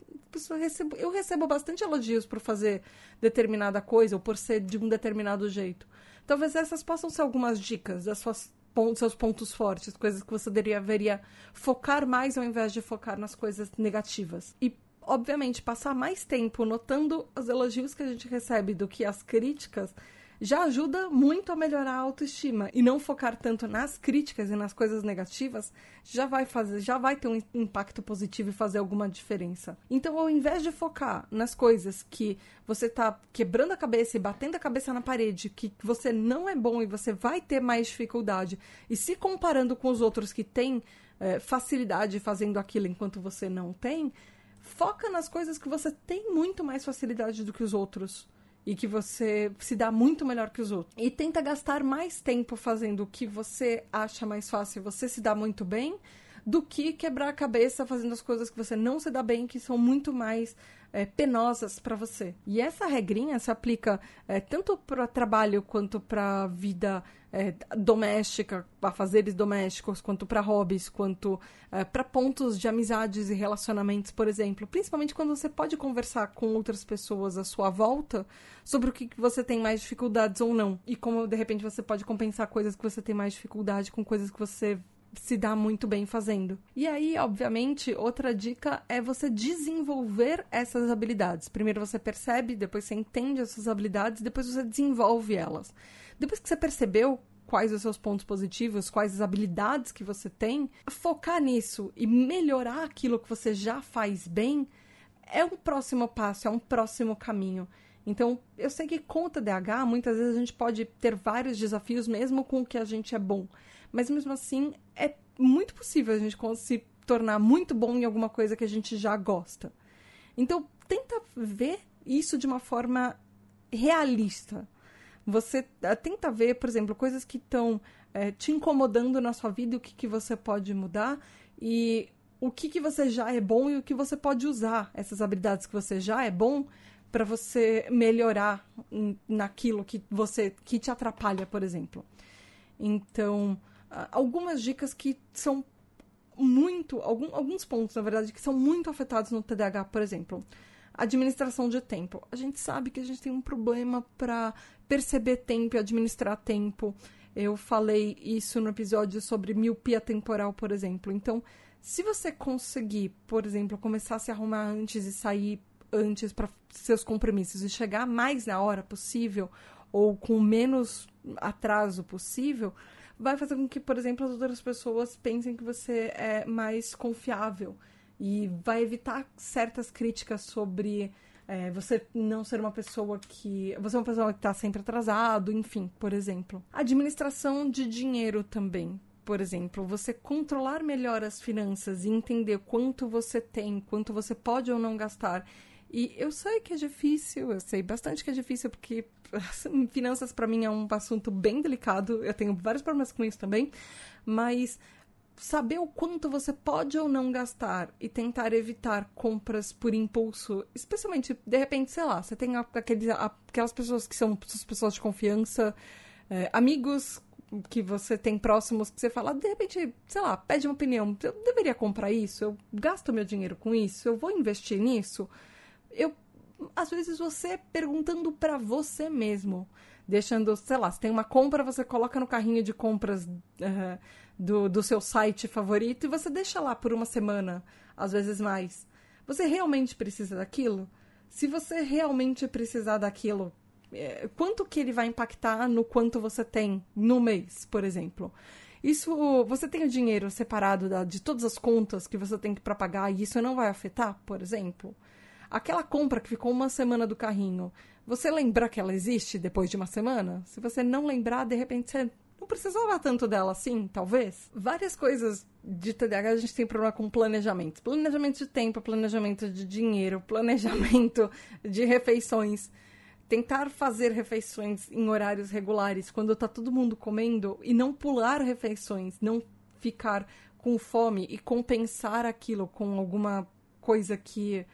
A: eu recebo, eu recebo bastante elogios por fazer determinada coisa ou por ser de um determinado jeito. Talvez essas possam ser algumas dicas das suas seus pontos fortes, coisas que você deveria focar mais ao invés de focar nas coisas negativas. E obviamente, passar mais tempo notando os elogios que a gente recebe do que as críticas já ajuda muito a melhorar a autoestima e não focar tanto nas críticas e nas coisas negativas já vai fazer, já vai ter um impacto positivo e fazer alguma diferença. Então, ao invés de focar nas coisas que você tá quebrando a cabeça e batendo a cabeça na parede, que você não é bom e você vai ter mais dificuldade, e se comparando com os outros que têm é, facilidade fazendo aquilo enquanto você não tem, foca nas coisas que você tem muito mais facilidade do que os outros e que você se dá muito melhor que os outros. E tenta gastar mais tempo fazendo o que você acha mais fácil, você se dá muito bem, do que quebrar a cabeça fazendo as coisas que você não se dá bem, que são muito mais é, penosas para você. E essa regrinha se aplica é, tanto para trabalho quanto para vida é, doméstica, fazeres domésticos, quanto para hobbies, quanto é, para pontos de amizades e relacionamentos, por exemplo. Principalmente quando você pode conversar com outras pessoas à sua volta sobre o que você tem mais dificuldades ou não. E como de repente você pode compensar coisas que você tem mais dificuldade com coisas que você se dá muito bem fazendo. E aí, obviamente, outra dica é você desenvolver essas habilidades. Primeiro você percebe, depois você entende essas habilidades, depois você desenvolve elas. Depois que você percebeu quais os seus pontos positivos, quais as habilidades que você tem, focar nisso e melhorar aquilo que você já faz bem é um próximo passo, é um próximo caminho. Então, eu sei que com o TDAH, muitas vezes a gente pode ter vários desafios mesmo com o que a gente é bom. Mas mesmo assim, é muito possível a gente se tornar muito bom em alguma coisa que a gente já gosta. Então, tenta ver isso de uma forma realista. Você eh, tenta ver, por exemplo, coisas que estão é, te incomodando na sua vida, o que, que você pode mudar e o que, que você já é bom e o que você pode usar, essas habilidades que você já é bom, para você melhorar naquilo que você que te atrapalha, por exemplo. Então, algumas dicas que são muito, algum, alguns pontos, na verdade, que são muito afetados no TDAH, por exemplo. Administração de tempo. A gente sabe que a gente tem um problema para perceber tempo e administrar tempo. Eu falei isso no episódio sobre miopia temporal, por exemplo. Então, Se você conseguir, por exemplo, começar a se arrumar antes e sair antes para seus compromissos e chegar mais na hora possível ou com menos atraso possível, vai fazer com que, por exemplo, as outras pessoas pensem que você é mais confiável e vai evitar certas críticas sobre é, você não ser uma pessoa que. Você é uma pessoa que está sempre atrasado, enfim, por exemplo. Administração de dinheiro também. Por exemplo, você controlar melhor as finanças e entender quanto você tem, quanto você pode ou não gastar. E eu sei que é difícil, eu sei bastante que é difícil, porque finanças para mim é um assunto bem delicado. Eu tenho vários problemas com isso também, mas saber o quanto você pode ou não gastar e tentar evitar compras por impulso, especialmente, de repente, sei lá, você tem aqueles, aquelas pessoas que são pessoas de confiança, é, amigos que você tem próximos que você fala, de repente, sei lá, pede uma opinião, eu deveria comprar isso, eu gasto meu dinheiro com isso, eu vou investir nisso. Eu às vezes você perguntando para você mesmo, deixando, sei lá, se tem uma compra, você coloca no carrinho de compras uh, do, do seu site favorito e você deixa lá por uma semana, às vezes mais. Você realmente precisa daquilo? Se você realmente precisar daquilo, é, quanto que ele vai impactar no quanto você tem no mês, por exemplo? Isso, você tem o dinheiro separado da, de todas as contas que você tem para pagar e isso não vai afetar, por exemplo? Aquela compra que ficou uma semana do carrinho, você lembra que ela existe depois de uma semana? Se você não lembrar, de repente você não precisava tanto dela assim, talvez. Várias coisas de TDAH a gente tem problema com planejamento. Planejamento de tempo, planejamento de dinheiro, planejamento de refeições. Tentar fazer refeições em horários regulares quando tá todo mundo comendo e não pular refeições, não ficar com fome e compensar aquilo com alguma coisa que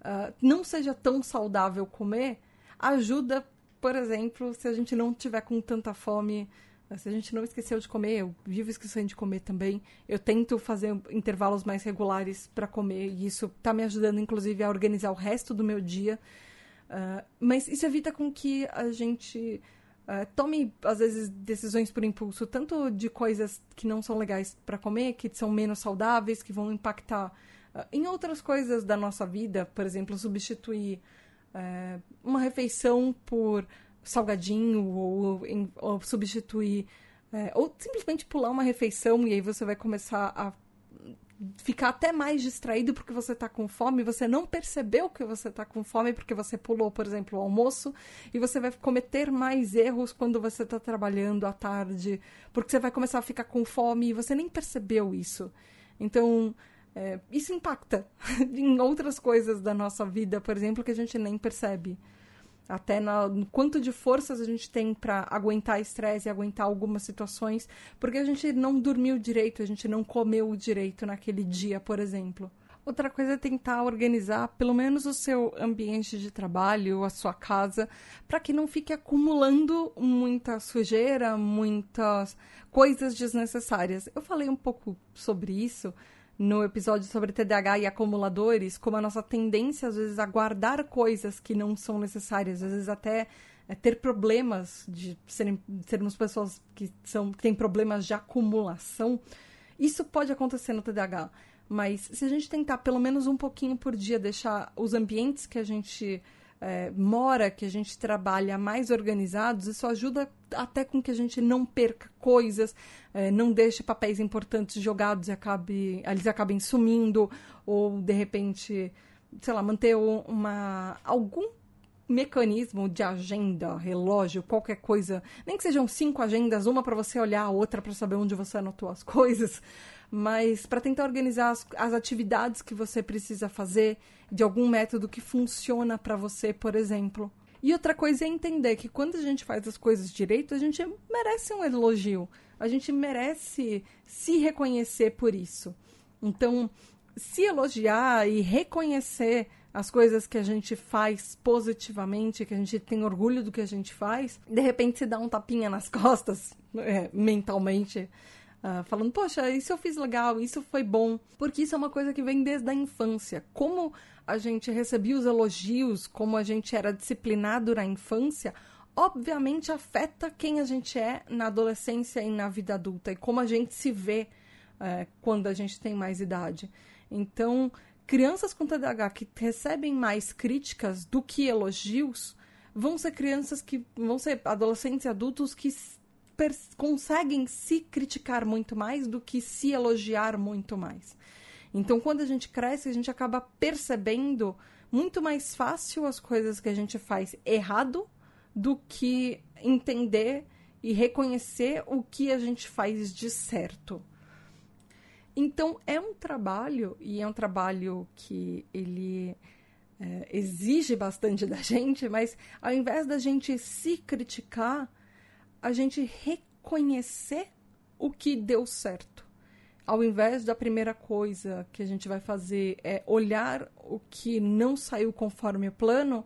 A: uh, não seja tão saudável comer, ajuda, por exemplo, se a gente não tiver com tanta fome se a gente não esqueceu de comer, eu vivo esquecendo de comer também. Eu tento fazer intervalos mais regulares para comer e isso está me ajudando, inclusive, a organizar o resto do meu dia. Uh, mas isso evita com que a gente uh, tome, às vezes, decisões por impulso, tanto de coisas que não são legais para comer, que são menos saudáveis, que vão impactar em outras coisas da nossa vida. Por exemplo, substituir uma refeição por salgadinho ou, ou substituir. É, ou simplesmente pular uma refeição e aí você vai começar a ficar até mais distraído porque você está com fome, você não percebeu que você está com fome porque você pulou, por exemplo, o almoço, e você vai cometer mais erros quando você está trabalhando à tarde, porque você vai começar a ficar com fome e você nem percebeu isso. Então, é, isso impacta em outras coisas da nossa vida, por exemplo, que a gente nem percebe até no quanto de forças a gente tem para aguentar estresse e aguentar algumas situações, porque a gente não dormiu direito, a gente não comeu direito naquele dia, por exemplo. Outra coisa é tentar organizar pelo menos o seu ambiente de trabalho, a sua casa, para que não fique acumulando muita sujeira, muitas coisas desnecessárias. Eu falei um pouco sobre isso no episódio sobre TDAH e acumuladores, como a nossa tendência, às vezes, a guardar coisas que não são necessárias, às vezes até é, ter problemas de serem, sermos pessoas que, são, que têm problemas de acumulação, isso pode acontecer no TDAH. Mas se a gente tentar pelo menos um pouquinho por dia deixar os ambientes que a gente é, mora, que a gente trabalha mais organizados, isso ajuda até com que a gente não perca coisas, é, não deixe papéis importantes jogados e acabe, eles acabem sumindo, ou de repente, sei lá, manter uma, algum mecanismo de agenda, relógio, qualquer coisa, nem que sejam cinco agendas, uma para você olhar, a outra para saber onde você anotou as coisas, mas para tentar organizar as, as, atividades que você precisa fazer de algum método que funciona para você, por exemplo. E outra coisa é entender que quando a gente faz as coisas direito, a gente merece um elogio, a gente merece se reconhecer por isso. Então, se elogiar e reconhecer as coisas que a gente faz positivamente, que a gente tem orgulho do que a gente faz, de repente se dá um tapinha nas costas, é, mentalmente, uh, falando, poxa, isso eu fiz legal, isso foi bom, porque isso é uma coisa que vem desde a infância. Como a gente recebia os elogios, como a gente era disciplinado na infância, obviamente afeta quem a gente é na adolescência e na vida adulta e como a gente se vê é, quando a gente tem mais idade. Então, crianças com TDAH que recebem mais críticas do que elogios vão ser crianças que vão ser adolescentes e adultos que conseguem se criticar muito mais do que se elogiar muito mais. Então, quando a gente cresce, a gente acaba percebendo muito mais fácil as coisas que a gente faz errado do que entender e reconhecer o que a gente faz de certo. Então, é um trabalho, e é um trabalho que ele é, exige bastante da gente, mas ao invés da gente se criticar, a gente reconhecer o que deu certo. Ao invés da primeira coisa que a gente vai fazer é olhar o que não saiu conforme o plano,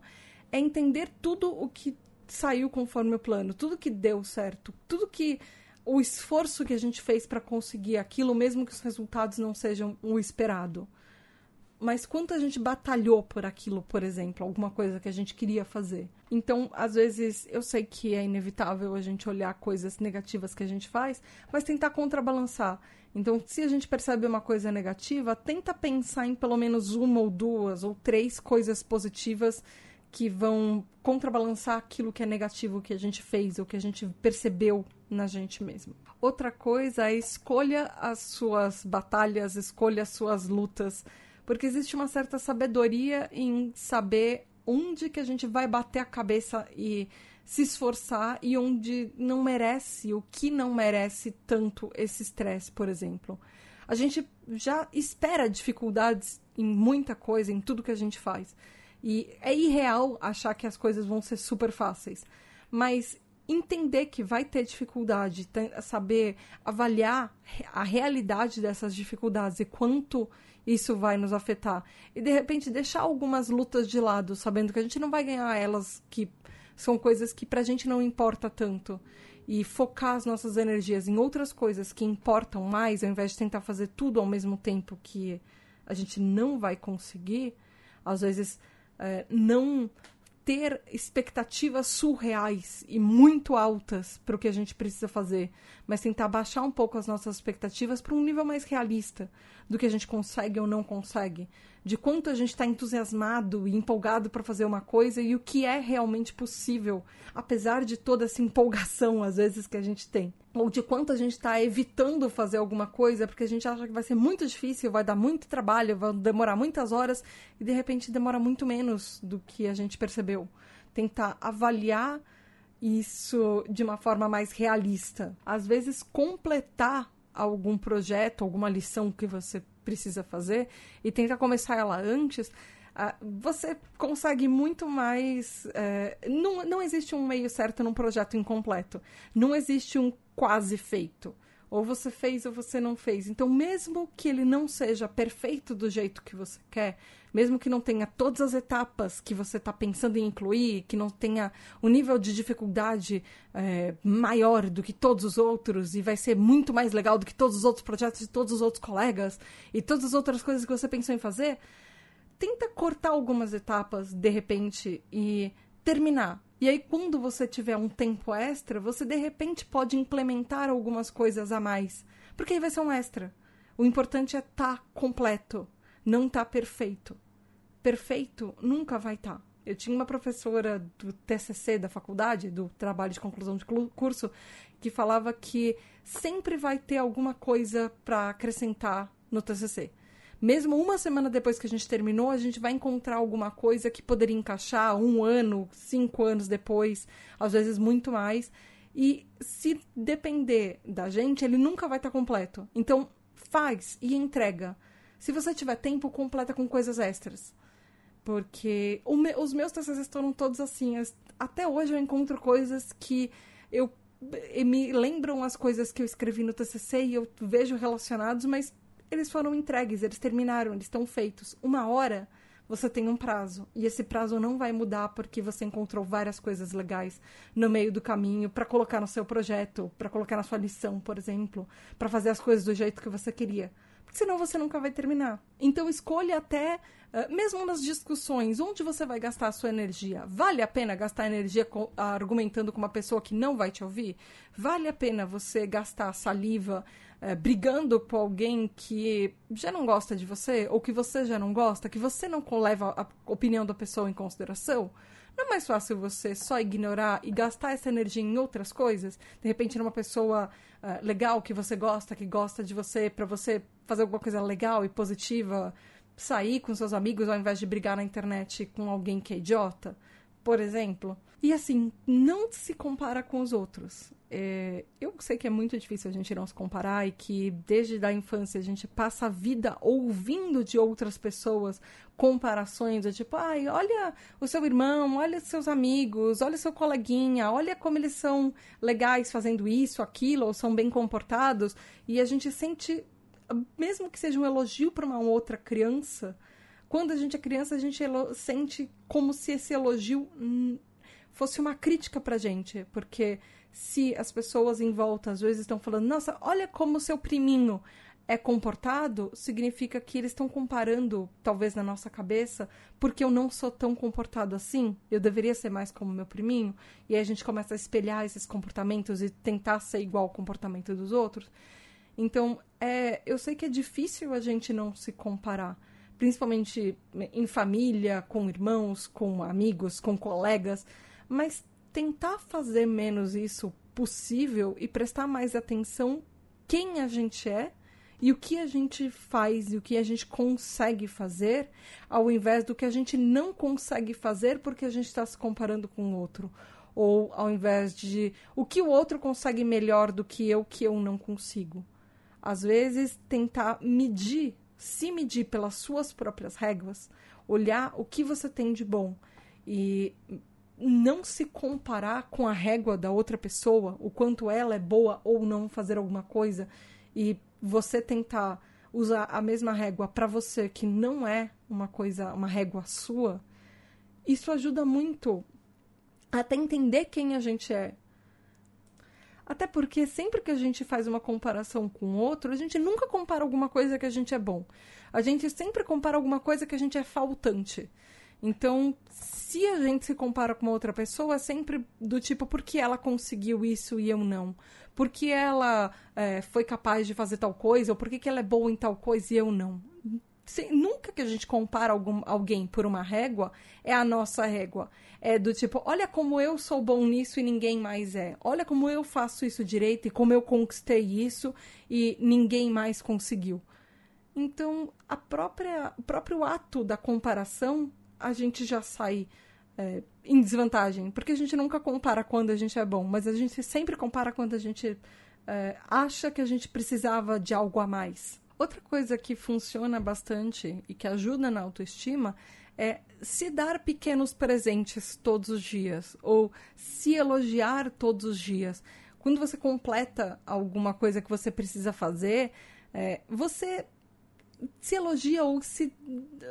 A: é entender tudo o que saiu conforme o plano, tudo que deu certo, tudo que o esforço que a gente fez para conseguir aquilo, mesmo que os resultados não sejam o esperado. Mas quanto a gente batalhou por aquilo, por exemplo, alguma coisa que a gente queria fazer. Então, às vezes, eu sei que é inevitável a gente olhar coisas negativas que a gente faz, mas tentar contrabalançar. Então, se a gente percebe uma coisa negativa, tenta pensar em pelo menos uma ou duas ou três coisas positivas que vão contrabalançar aquilo que é negativo que a gente fez ou que a gente percebeu na gente mesmo. Outra coisa é escolha as suas batalhas, escolha as suas lutas, porque existe uma certa sabedoria em saber onde que a gente vai bater a cabeça e se esforçar e onde não merece, o que não merece tanto esse estresse, por exemplo. A gente já espera dificuldades em muita coisa, em tudo que a gente faz. E é irreal achar que as coisas vão ser super fáceis. Mas entender que vai ter dificuldade, saber avaliar a realidade dessas dificuldades e quanto isso vai nos afetar. E de repente deixar algumas lutas de lado, sabendo que a gente não vai ganhar elas, que são coisas que pra gente não importa tanto. E focar as nossas energias em outras coisas que importam mais, ao invés de tentar fazer tudo ao mesmo tempo que a gente não vai conseguir, às vezes é, não ter expectativas surreais e muito altas para o que a gente precisa fazer, mas tentar baixar um pouco as nossas expectativas para um nível mais realista do que a gente consegue ou não consegue, de quanto a gente está entusiasmado e empolgado para fazer uma coisa e o que é realmente possível, apesar de toda essa empolgação às vezes que a gente tem ou de quanto a gente está evitando fazer alguma coisa porque a gente acha que vai ser muito difícil, vai dar muito trabalho, vai demorar muitas horas e de repente demora muito menos do que a gente percebeu. Tentar avaliar isso de uma forma mais realista. Às vezes, completar algum projeto, alguma lição que você precisa fazer e tentar começar ela antes. Uh, você consegue muito mais. Uh, não, não existe um meio certo num projeto incompleto. Não existe um quase feito. Ou você fez ou você não fez. Então, mesmo que ele não seja perfeito do jeito que você quer, mesmo que não tenha todas as etapas que você está pensando em incluir, que não tenha um nível de dificuldade é, maior do que todos os outros e vai ser muito mais legal do que todos os outros projetos de todos os outros colegas e todas as outras coisas que você pensou em fazer, tenta cortar algumas etapas de repente e terminar. E aí, quando você tiver um tempo extra, você de repente pode implementar algumas coisas a mais. Porque aí vai ser um extra. O importante é estar tá completo, não estar tá perfeito. Perfeito nunca vai estar. Tá. Eu tinha uma professora do TCC da faculdade, do trabalho de conclusão de curso, que falava que sempre vai ter alguma coisa para acrescentar no TCC mesmo uma semana depois que a gente terminou, a gente vai encontrar alguma coisa que poderia encaixar um ano, cinco anos depois, às vezes muito mais. E se depender da gente, ele nunca vai estar completo. Então, faz e entrega. Se você tiver tempo, completa com coisas extras. Porque me, os meus TCCs estão todos assim. Até hoje eu encontro coisas que eu me lembram as coisas que eu escrevi no TCC e eu vejo relacionados, mas eles foram entregues, eles terminaram, eles estão feitos. Uma hora você tem um prazo e esse prazo não vai mudar porque você encontrou várias coisas legais no meio do caminho para colocar no seu projeto, para colocar na sua lição, por exemplo, para fazer as coisas do jeito que você queria. Senão você nunca vai terminar. Então escolha até, uh, mesmo nas discussões, onde você vai gastar a sua energia. Vale a pena gastar energia argumentando com uma pessoa que não vai te ouvir? Vale a pena você gastar saliva é, brigando com alguém que já não gosta de você, ou que você já não gosta, que você não leva a opinião da pessoa em consideração, não é mais fácil você só ignorar e gastar essa energia em outras coisas? De repente, numa pessoa uh, legal que você gosta, que gosta de você, para você fazer alguma coisa legal e positiva, sair com seus amigos ao invés de brigar na internet com alguém que é idiota? por exemplo. E assim, não se compara com os outros. É, eu sei que é muito difícil a gente não se comparar e que desde a infância a gente passa a vida ouvindo de outras pessoas comparações do tipo, ai, olha o seu irmão, olha seus amigos, olha seu coleguinha, olha como eles são legais fazendo isso, aquilo, ou são bem comportados. E a gente sente, mesmo que seja um elogio para uma outra criança, quando a gente é criança, a gente sente como se esse elogio fosse uma crítica pra gente. Porque se as pessoas em volta às vezes estão falando, nossa, olha como seu priminho é comportado, significa que eles estão comparando, talvez na nossa cabeça, porque eu não sou tão comportado assim, eu deveria ser mais como meu priminho, e aí a gente começa a espelhar esses comportamentos e tentar ser igual ao comportamento dos outros. Então, é, eu sei que é difícil a gente não se comparar, principalmente em família, com irmãos, com amigos, com colegas, mas tentar fazer menos isso possível e prestar mais atenção quem a gente é e o que a gente faz e o que a gente consegue fazer, ao invés do que a gente não consegue fazer porque a gente está se comparando com o outro. Ou ao invés de o que o outro consegue melhor do que eu, que eu não consigo. Às vezes, tentar medir se medir pelas suas próprias réguas, olhar o que você tem de bom e não se comparar com a régua da outra pessoa, o quanto ela é boa ou não fazer alguma coisa e você tentar usar a mesma régua para você que não é uma coisa, uma régua sua, isso ajuda muito até entender quem a gente é, até porque sempre que a gente faz uma comparação com outro, a gente nunca compara alguma coisa que a gente é bom. A gente sempre compara alguma coisa que a gente é faltante. Então, se a gente se compara com outra pessoa, é sempre do tipo, por que ela conseguiu isso e eu não? Por que ela é, foi capaz de fazer tal coisa? Ou por que, que ela é boa em tal coisa e eu não? Nunca que a gente compara algum, alguém por uma régua, é a nossa régua. É do tipo, olha como eu sou bom nisso e ninguém mais é. Olha como eu faço isso direito e como eu conquistei isso e ninguém mais conseguiu. Então, a própria, o próprio ato da comparação, a gente já sai é, em desvantagem. Porque a gente nunca compara quando a gente é bom, mas a gente sempre compara quando a gente é, acha que a gente precisava de algo a mais. Outra coisa que funciona bastante e que ajuda na autoestima é se dar pequenos presentes todos os dias ou se elogiar todos os dias. Quando você completa alguma coisa que você precisa fazer, é, você se elogia ou se,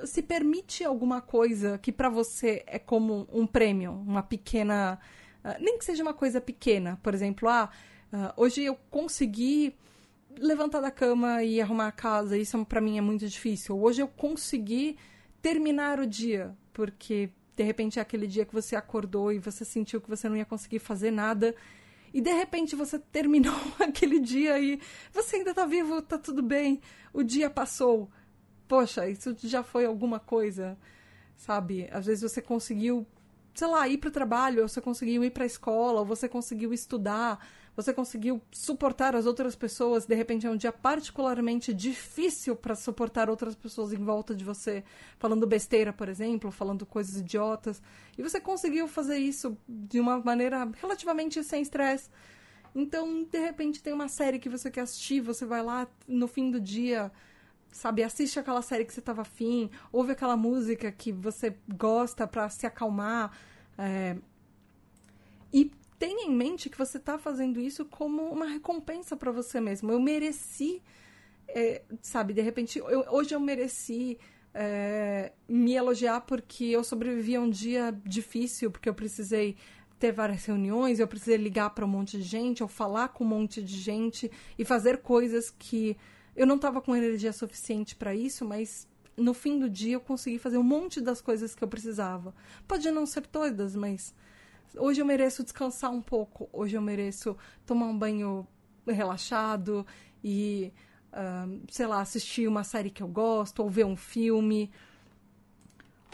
A: se permite alguma coisa que para você é como um prêmio, uma pequena. Uh, nem que seja uma coisa pequena. Por exemplo, ah, uh, hoje eu consegui levantar da cama e arrumar a casa, isso para mim é muito difícil. Hoje eu consegui terminar o dia, porque de repente é aquele dia que você acordou e você sentiu que você não ia conseguir fazer nada. E de repente você terminou aquele dia e você ainda tá vivo, tá tudo bem, o dia passou. Poxa, isso já foi alguma coisa, sabe? Às vezes você conseguiu sei lá, ir para o trabalho, ou você conseguiu ir para a escola, ou você conseguiu estudar, você conseguiu suportar as outras pessoas, de repente é um dia particularmente difícil para suportar outras pessoas em volta de você, falando besteira, por exemplo, falando coisas idiotas, e você conseguiu fazer isso de uma maneira relativamente sem estresse. Então, de repente, tem uma série que você quer assistir, você vai lá no fim do dia, sabe, assiste aquela série que você estava afim, ouve aquela música que você gosta para se acalmar. É... E tenha em mente que você está fazendo isso como uma recompensa para você mesmo. Eu mereci, é, sabe, de repente, eu, hoje eu mereci é, me elogiar porque eu sobrevivi a um dia difícil, porque eu precisei ter várias reuniões, eu precisei ligar para um monte de gente, ou falar com um monte de gente e fazer coisas que eu não estava com energia suficiente para isso, mas no fim do dia eu consegui fazer um monte das coisas que eu precisava. Pode não ser todas, mas hoje eu mereço descansar um pouco. Hoje eu mereço tomar um banho relaxado e, uh, sei lá, assistir uma série que eu gosto, ou ver um filme,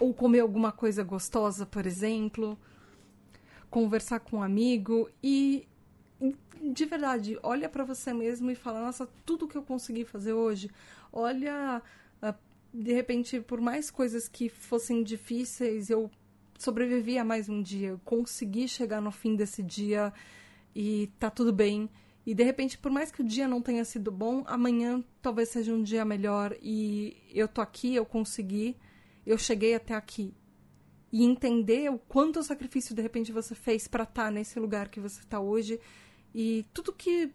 A: ou comer alguma coisa gostosa, por exemplo, conversar com um amigo e de verdade, olha para você mesmo e fala: "Nossa, tudo que eu consegui fazer hoje, olha, uh, de repente, por mais coisas que fossem difíceis, eu sobrevivi a mais um dia, eu consegui chegar no fim desse dia e tá tudo bem. E de repente, por mais que o dia não tenha sido bom, amanhã talvez seja um dia melhor e eu tô aqui, eu consegui, eu cheguei até aqui. E entender o quanto sacrifício de repente você fez para estar tá nesse lugar que você está hoje e tudo que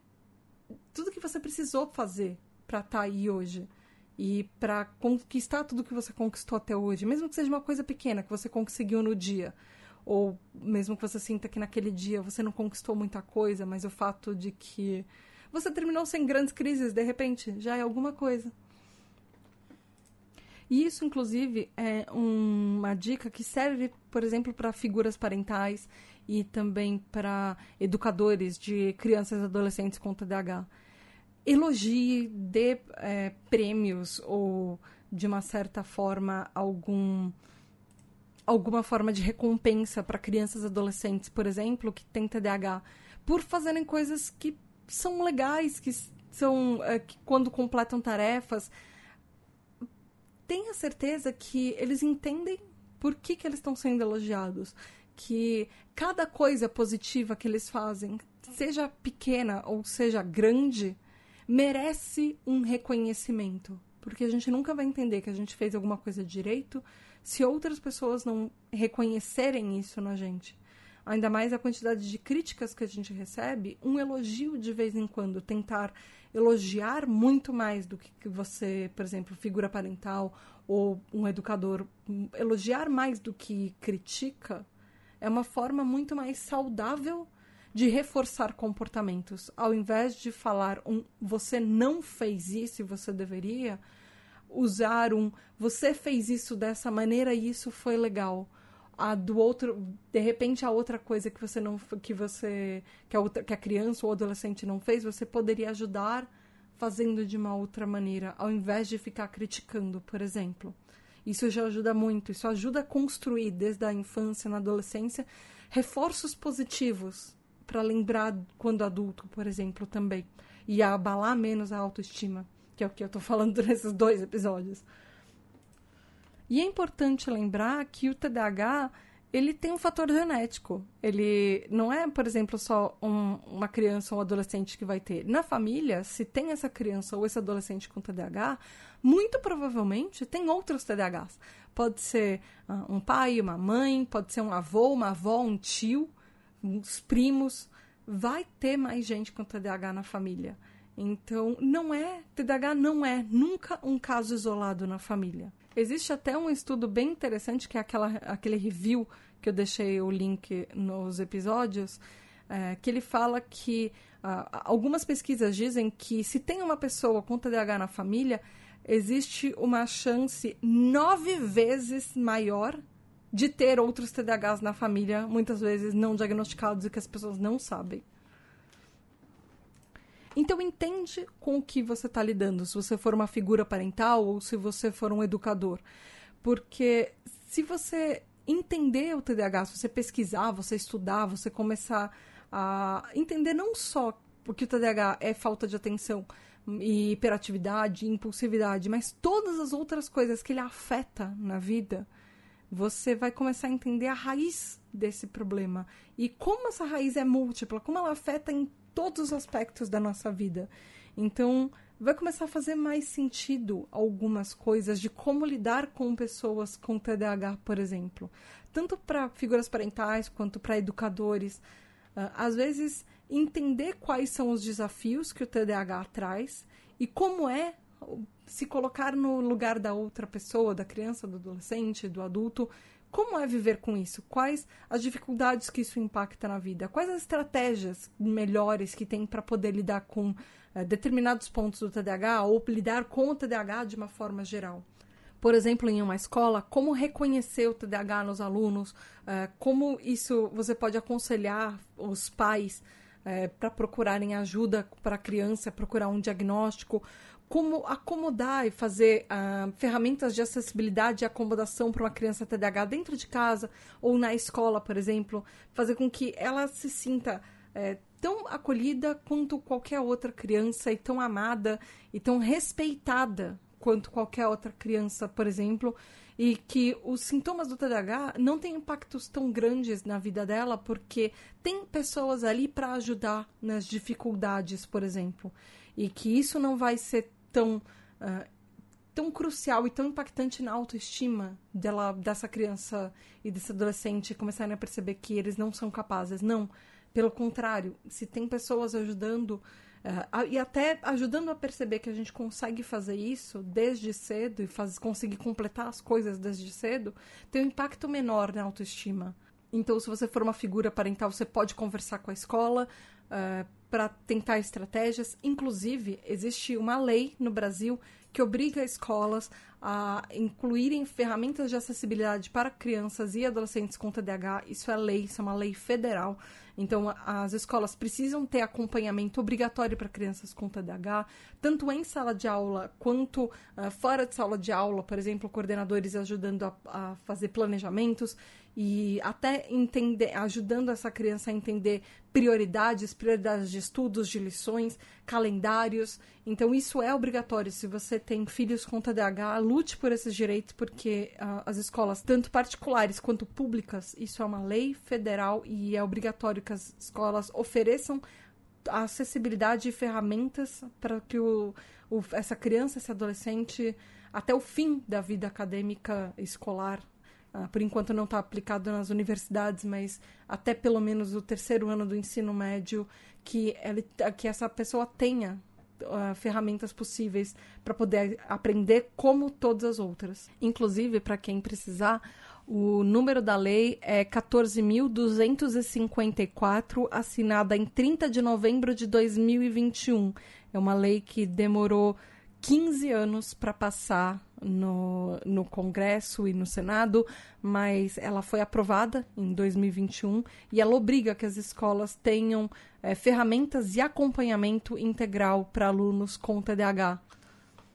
A: tudo que você precisou fazer para estar tá aí hoje e para conquistar tudo que você conquistou até hoje, mesmo que seja uma coisa pequena que você conseguiu no dia, ou mesmo que você sinta que naquele dia você não conquistou muita coisa, mas o fato de que você terminou sem grandes crises, de repente, já é alguma coisa. E isso, inclusive, é uma dica que serve, por exemplo, para figuras parentais e também para educadores de crianças e adolescentes com TDAH elogie, dê é, prêmios ou, de uma certa forma, algum alguma forma de recompensa para crianças e adolescentes, por exemplo, que têm TDAH, por fazerem coisas que são legais, que são é, que quando completam tarefas, tenha certeza que eles entendem por que, que eles estão sendo elogiados, que cada coisa positiva que eles fazem, seja pequena ou seja grande, merece um reconhecimento. Porque a gente nunca vai entender que a gente fez alguma coisa direito se outras pessoas não reconhecerem isso na gente. Ainda mais a quantidade de críticas que a gente recebe, um elogio de vez em quando, tentar elogiar muito mais do que você, por exemplo, figura parental ou um educador, elogiar mais do que critica, é uma forma muito mais saudável de reforçar comportamentos. Ao invés de falar um você não fez isso e você deveria, usar um você fez isso dessa maneira e isso foi legal. A do outro, de repente a outra coisa que você não que você que a outra que a criança ou adolescente não fez, você poderia ajudar fazendo de uma outra maneira, ao invés de ficar criticando, por exemplo. Isso já ajuda muito, isso ajuda a construir desde a infância, na adolescência, reforços positivos para lembrar quando adulto, por exemplo, também. E abalar menos a autoestima, que é o que eu estou falando nesses dois episódios. E é importante lembrar que o TDAH ele tem um fator genético. Ele não é, por exemplo, só um, uma criança ou um adolescente que vai ter. Na família, se tem essa criança ou esse adolescente com TDAH, muito provavelmente tem outros TDAHs. Pode ser uh, um pai, uma mãe, pode ser um avô, uma avó, um tio os primos, vai ter mais gente com TDAH na família. Então, não é, TDAH não é nunca um caso isolado na família. Existe até um estudo bem interessante, que é aquela, aquele review que eu deixei o link nos episódios, é, que ele fala que uh, algumas pesquisas dizem que se tem uma pessoa com TDAH na família, existe uma chance nove vezes maior de ter outros TDAHs na família, muitas vezes não diagnosticados e que as pessoas não sabem. Então entende com o que você está lidando, se você for uma figura parental ou se você for um educador. Porque se você entender o TDAH, se você pesquisar, você estudar, você começar a entender não só porque o TDAH é falta de atenção e hiperatividade, impulsividade, mas todas as outras coisas que ele afeta na vida, você vai começar a entender a raiz desse problema e como essa raiz é múltipla, como ela afeta em todos os aspectos da nossa vida. Então, vai começar a fazer mais sentido algumas coisas de como lidar com pessoas com TDAH, por exemplo, tanto para figuras parentais quanto para educadores. Uh, às vezes, entender quais são os desafios que o TDAH traz e como é se colocar no lugar da outra pessoa, da criança, do adolescente, do adulto, como é viver com isso? Quais as dificuldades que isso impacta na vida? Quais as estratégias melhores que tem para poder lidar com eh, determinados pontos do TDAH ou lidar com o TDAH de uma forma geral? Por exemplo, em uma escola, como reconhecer o TDAH nos alunos? Eh, como isso você pode aconselhar os pais é, para procurarem ajuda para a criança, procurar um diagnóstico, como acomodar e fazer uh, ferramentas de acessibilidade e acomodação para uma criança TDAH dentro de casa ou na escola, por exemplo, fazer com que ela se sinta é, tão acolhida quanto qualquer outra criança e tão amada e tão respeitada quanto qualquer outra criança, por exemplo, e que os sintomas do TDAH não têm impactos tão grandes na vida dela porque tem pessoas ali para ajudar nas dificuldades, por exemplo, e que isso não vai ser tão uh, tão crucial e tão impactante na autoestima dela, dessa criança e desse adolescente começarem a perceber que eles não são capazes. Não, pelo contrário, se tem pessoas ajudando Uh, e até ajudando a perceber que a gente consegue fazer isso desde cedo e faz, conseguir completar as coisas desde cedo, tem um impacto menor na autoestima. Então, se você for uma figura parental, você pode conversar com a escola uh, para tentar estratégias. Inclusive, existe uma lei no Brasil que obriga escolas a incluírem ferramentas de acessibilidade para crianças e adolescentes com TDAH. Isso é lei, isso é uma lei federal. Então, as escolas precisam ter acompanhamento obrigatório para crianças com TDAH, tanto em sala de aula quanto uh, fora de sala de aula, por exemplo, coordenadores ajudando a, a fazer planejamentos e até entender, ajudando essa criança a entender prioridades, prioridades de estudos, de lições, calendários. Então, isso é obrigatório. Se você tem filhos com TDAH, lute por esses direitos, porque uh, as escolas, tanto particulares quanto públicas, isso é uma lei federal e é obrigatório que as escolas ofereçam acessibilidade e ferramentas para que o, o, essa criança, esse adolescente, até o fim da vida acadêmica escolar, uh, por enquanto não está aplicado nas universidades, mas até pelo menos o terceiro ano do ensino médio, que, ele, que essa pessoa tenha Uh, ferramentas possíveis para poder aprender como todas as outras. Inclusive, para quem precisar, o número da lei é 14.254, assinada em 30 de novembro de 2021. É uma lei que demorou 15 anos para passar no, no Congresso e no Senado, mas ela foi aprovada em 2021 e ela obriga que as escolas tenham é, ferramentas e acompanhamento integral para alunos com TDAH.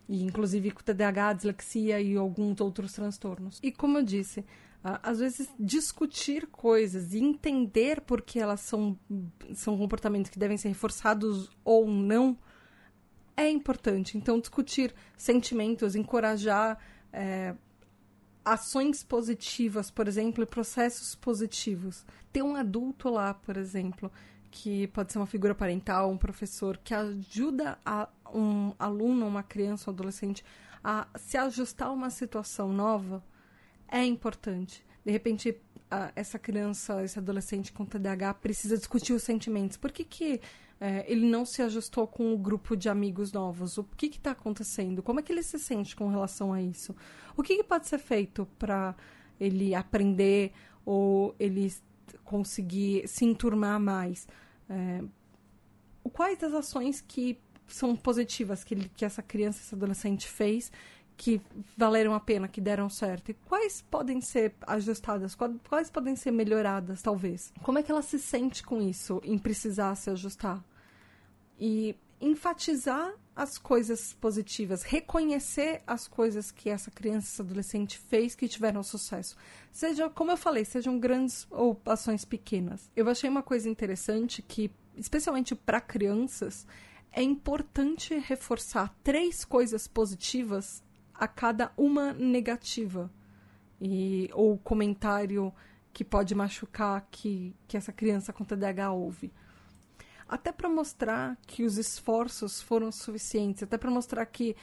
A: E, inclusive com TDAH, dislexia e alguns outros transtornos. E como eu disse, às vezes discutir coisas e entender por que elas são, são comportamentos que devem ser reforçados ou não é importante. Então, discutir sentimentos, encorajar é, ações positivas, por exemplo, e processos positivos. Ter um adulto lá, por exemplo, que pode ser uma figura parental, um professor, que ajuda a um aluno, uma criança, um adolescente a se ajustar a uma situação nova, é importante. De repente, essa criança, esse adolescente com TDAH precisa discutir os sentimentos. Por que, que é, ele não se ajustou com o grupo de amigos novos? O que está acontecendo? Como é que ele se sente com relação a isso? O que, que pode ser feito para ele aprender ou ele conseguir se enturmar mais? É, quais das ações que são positivas que, ele, que essa criança, esse adolescente fez que valeram a pena, que deram certo? E quais podem ser ajustadas? Quais podem ser melhoradas, talvez? Como é que ela se sente com isso, em precisar se ajustar? E enfatizar as coisas positivas, reconhecer as coisas que essa criança, esse adolescente fez que tiveram sucesso. Seja, como eu falei, sejam grandes ou ações pequenas. Eu achei uma coisa interessante que, especialmente para crianças, é importante reforçar três coisas positivas a cada uma negativa. E, ou comentário que pode machucar que, que essa criança com TDAH ouve. Até para mostrar que os esforços foram suficientes, até para mostrar que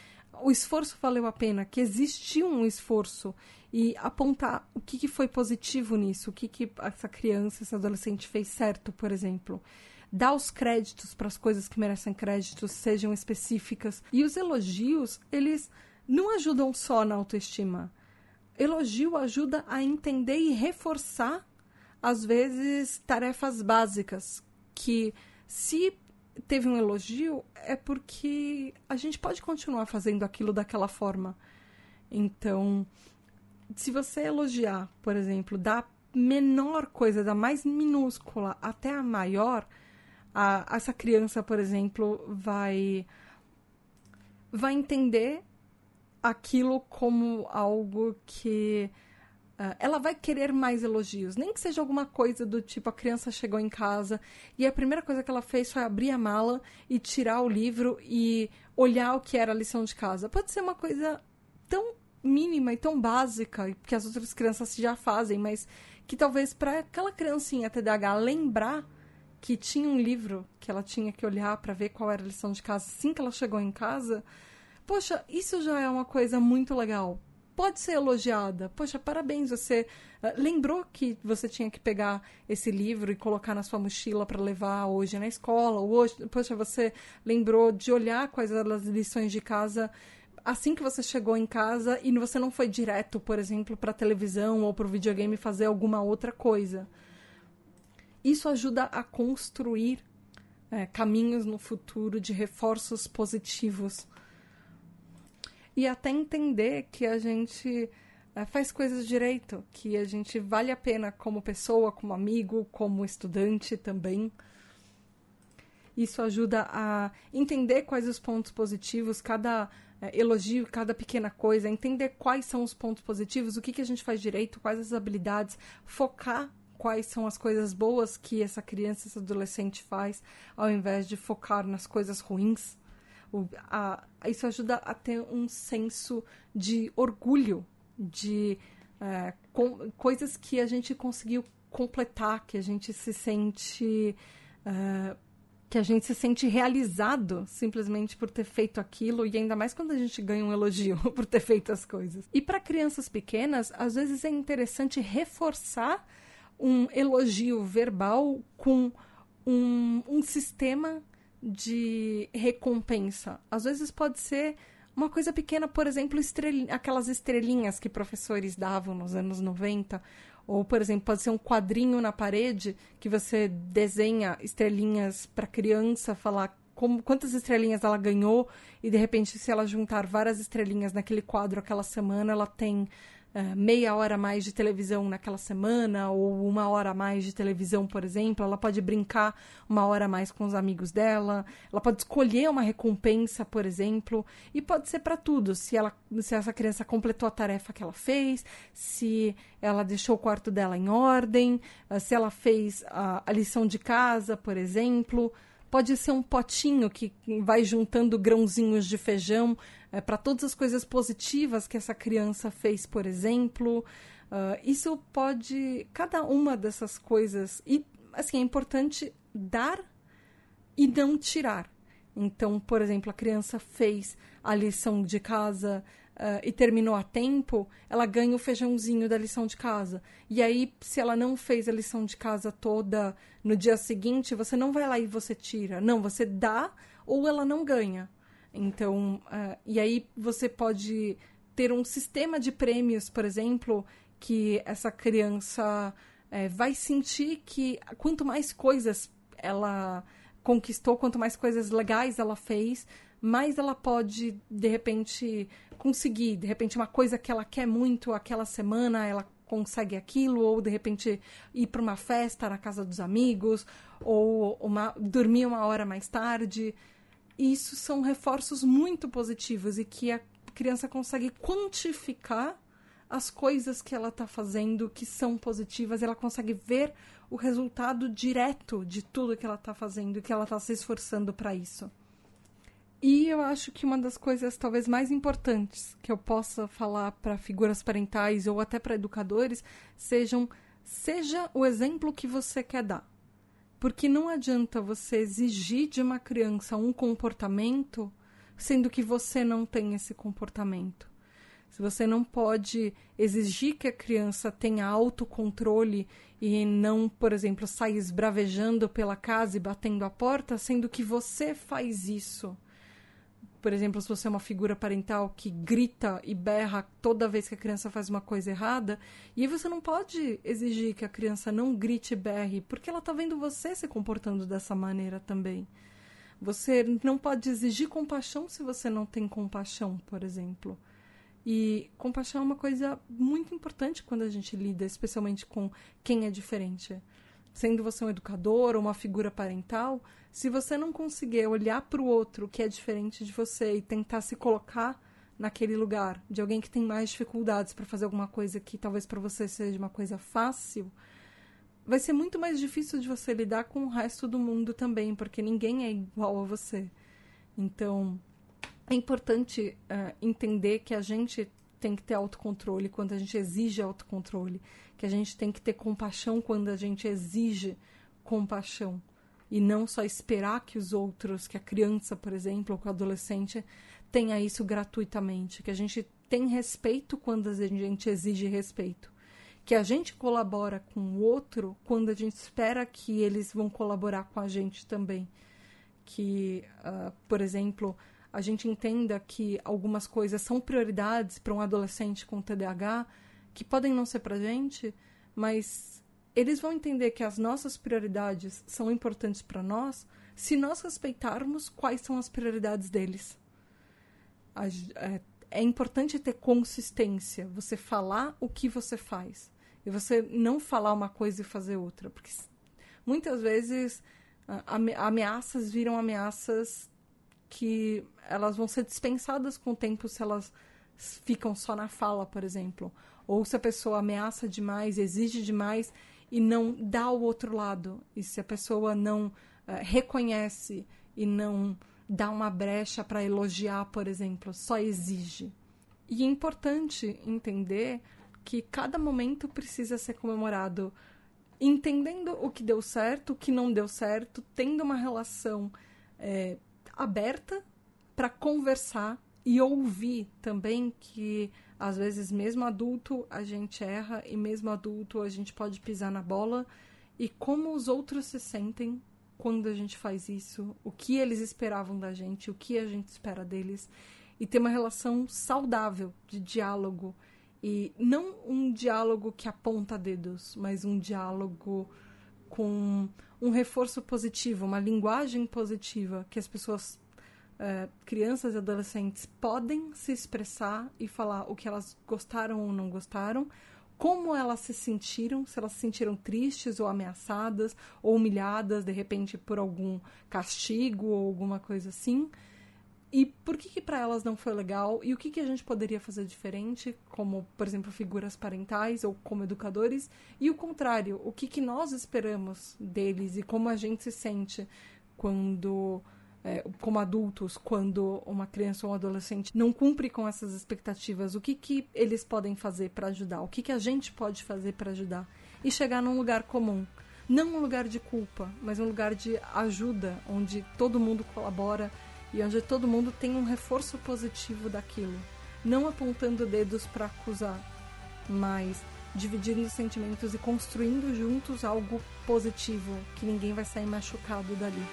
A: o esforço valeu a pena, que existiu um esforço e apontar o que, que foi positivo nisso, o que, que essa criança, esse adolescente fez certo, por exemplo. Dar os créditos para as coisas que merecem créditos, sejam específicas. E os elogios, eles não ajudam só na autoestima. Elogio ajuda a entender e reforçar, às vezes, tarefas básicas que, se teve um elogio, é porque a gente pode continuar fazendo aquilo daquela forma. Então, se você elogiar, por exemplo, da menor coisa, da mais minúscula até a maior, a, essa criança, por exemplo, vai vai entender aquilo como algo que Uh, ela vai querer mais elogios, nem que seja alguma coisa do tipo a criança chegou em casa e a primeira coisa que ela fez foi abrir a mala e tirar o livro e olhar o que era a lição de casa. Pode ser uma coisa tão mínima e tão básica que as outras crianças já fazem, mas que talvez para aquela criancinha TDAH lembrar que tinha um livro que ela tinha que olhar para ver qual era a lição de casa assim que ela chegou em casa. Poxa, isso já é uma coisa muito legal pode ser elogiada. Poxa, parabéns, você uh, lembrou que você tinha que pegar esse livro e colocar na sua mochila para levar hoje na escola, ou hoje, poxa, você lembrou de olhar quais eram as lições de casa assim que você chegou em casa e você não foi direto, por exemplo, para a televisão ou para o videogame fazer alguma outra coisa. Isso ajuda a construir é, caminhos no futuro de reforços positivos e até entender que a gente é, faz coisas direito, que a gente vale a pena como pessoa, como amigo, como estudante também. Isso ajuda a entender quais os pontos positivos, cada é, elogio, cada pequena coisa, entender quais são os pontos positivos, o que, que a gente faz direito, quais as habilidades, focar quais são as coisas boas que essa criança, esse adolescente faz, ao invés de focar nas coisas ruins. A, isso ajuda a ter um senso de orgulho, de é, com, coisas que a gente conseguiu completar, que a gente se sente. É, que a gente se sente realizado simplesmente por ter feito aquilo e ainda mais quando a gente ganha um elogio por ter feito as coisas. E para crianças pequenas, às vezes é interessante reforçar um elogio verbal com um, um sistema de recompensa. Às vezes pode ser uma coisa pequena, por exemplo, aquelas estrelinhas que professores davam nos anos 90. Ou, por exemplo, pode ser um quadrinho na parede que você desenha estrelinhas para criança falar como, quantas estrelinhas ela ganhou e de repente se ela juntar várias estrelinhas naquele quadro aquela semana, ela tem uh, meia hora a mais de televisão naquela semana, ou uma hora a mais de televisão, por exemplo. Ela pode brincar uma hora a mais com os amigos dela. Ela pode escolher uma recompensa, por exemplo. E pode ser para tudo. Se, ela, se essa criança completou a tarefa que ela fez, se ela deixou o quarto dela em ordem, uh, se ela fez a, a lição de casa, por exemplo. Pode ser um potinho que vai juntando grãozinhos de feijão é, para todas as coisas positivas que essa criança fez, por exemplo. Uh, isso pode. Cada uma dessas coisas. E, assim, é importante dar e não tirar. Então, por exemplo, a criança fez a lição de casa uh, e terminou a tempo, ela ganha o feijãozinho da lição de casa. E aí, se ela não fez a lição de casa toda no dia seguinte, você não vai lá e você tira. Não, você dá ou ela não ganha. Então, uh, e aí você pode ter um sistema de prêmios, por exemplo, que essa criança uh, vai sentir que quanto mais coisas ela conquistou, quanto mais coisas legais ela fez, mais ela pode, de repente, conseguir. De repente, uma coisa que ela quer muito aquela semana, ela consegue aquilo, ou de repente ir para uma festa na casa dos amigos, ou uma, dormir uma hora mais tarde. Isso são reforços muito positivos e que a criança consegue quantificar as coisas que ela está fazendo que são positivas, ela consegue ver o resultado direto de tudo que ela está fazendo e que ela está se esforçando para isso. E eu acho que uma das coisas talvez mais importantes que eu possa falar para figuras parentais ou até para educadores sejam seja o exemplo que você quer dar. Porque não adianta você exigir de uma criança um comportamento sendo que você não tem esse comportamento. Se você não pode exigir que a criança tenha autocontrole e não, por exemplo, saia esbravejando pela casa e batendo a porta, sendo que você faz isso. Por exemplo, se você é uma figura parental que grita e berra toda vez que a criança faz uma coisa errada, e você não pode exigir que a criança não grite e berre, porque ela está vendo você se comportando dessa maneira também. Você não pode exigir compaixão se você não tem compaixão, por exemplo. E compaixão é uma coisa muito importante quando a gente lida, especialmente com quem é diferente. Sendo você um educador ou uma figura parental, se você não conseguir olhar para o outro que é diferente de você e tentar se colocar naquele lugar de alguém que tem mais dificuldades para fazer alguma coisa que talvez para você seja uma coisa fácil, vai ser muito mais difícil de você lidar com o resto do mundo também, porque ninguém é igual a você. Então, é importante uh, entender que a gente tem que ter autocontrole quando a gente exige autocontrole, que a gente tem que ter compaixão quando a gente exige compaixão e não só esperar que os outros, que a criança, por exemplo, ou que o adolescente tenha isso gratuitamente, que a gente tem respeito quando a gente exige respeito que a gente colabora com o outro quando a gente espera que eles vão colaborar com a gente também. Que, uh, por exemplo, a gente entenda que algumas coisas são prioridades para um adolescente com TDAH, que podem não ser para gente, mas eles vão entender que as nossas prioridades são importantes para nós se nós respeitarmos quais são as prioridades deles. É, é importante ter consistência, você falar o que você faz e você não falar uma coisa e fazer outra. Porque muitas vezes ameaças viram ameaças que elas vão ser dispensadas com o tempo se elas ficam só na fala, por exemplo. Ou se a pessoa ameaça demais, exige demais e não dá o outro lado. E se a pessoa não uh, reconhece e não dá uma brecha para elogiar, por exemplo, só exige. E é importante entender que cada momento precisa ser comemorado entendendo o que deu certo, o que não deu certo, tendo uma relação é, aberta para conversar e ouvir também que às vezes mesmo adulto a gente erra e mesmo adulto a gente pode pisar na bola. E como os outros se sentem quando a gente faz isso, o que eles esperavam da gente, o que a gente espera deles. E ter uma relação saudável de diálogo. E não um diálogo que aponta dedos, mas um diálogo com um reforço positivo, uma linguagem positiva que as pessoas, é, crianças e adolescentes, podem se expressar e falar o que elas gostaram ou não gostaram, como elas se sentiram, se elas se sentiram tristes ou ameaçadas ou humilhadas de repente por algum castigo ou alguma coisa assim e por que, que para elas não foi legal? E o que, que a gente poderia fazer diferente, como, por exemplo, figuras parentais ou como educadores? E o contrário, o que, que nós esperamos deles e como a gente se sente quando, é, como adultos, quando uma criança ou um adolescente não cumpre com essas expectativas? O que, que eles podem fazer para ajudar? O que, que a gente pode fazer para ajudar? E chegar num lugar comum. Não um lugar de culpa, mas um lugar de ajuda, onde todo mundo colabora e onde todo mundo tem um reforço positivo daquilo, não apontando dedos para acusar, mas dividindo sentimentos e construindo juntos algo positivo, que ninguém vai sair machucado dali.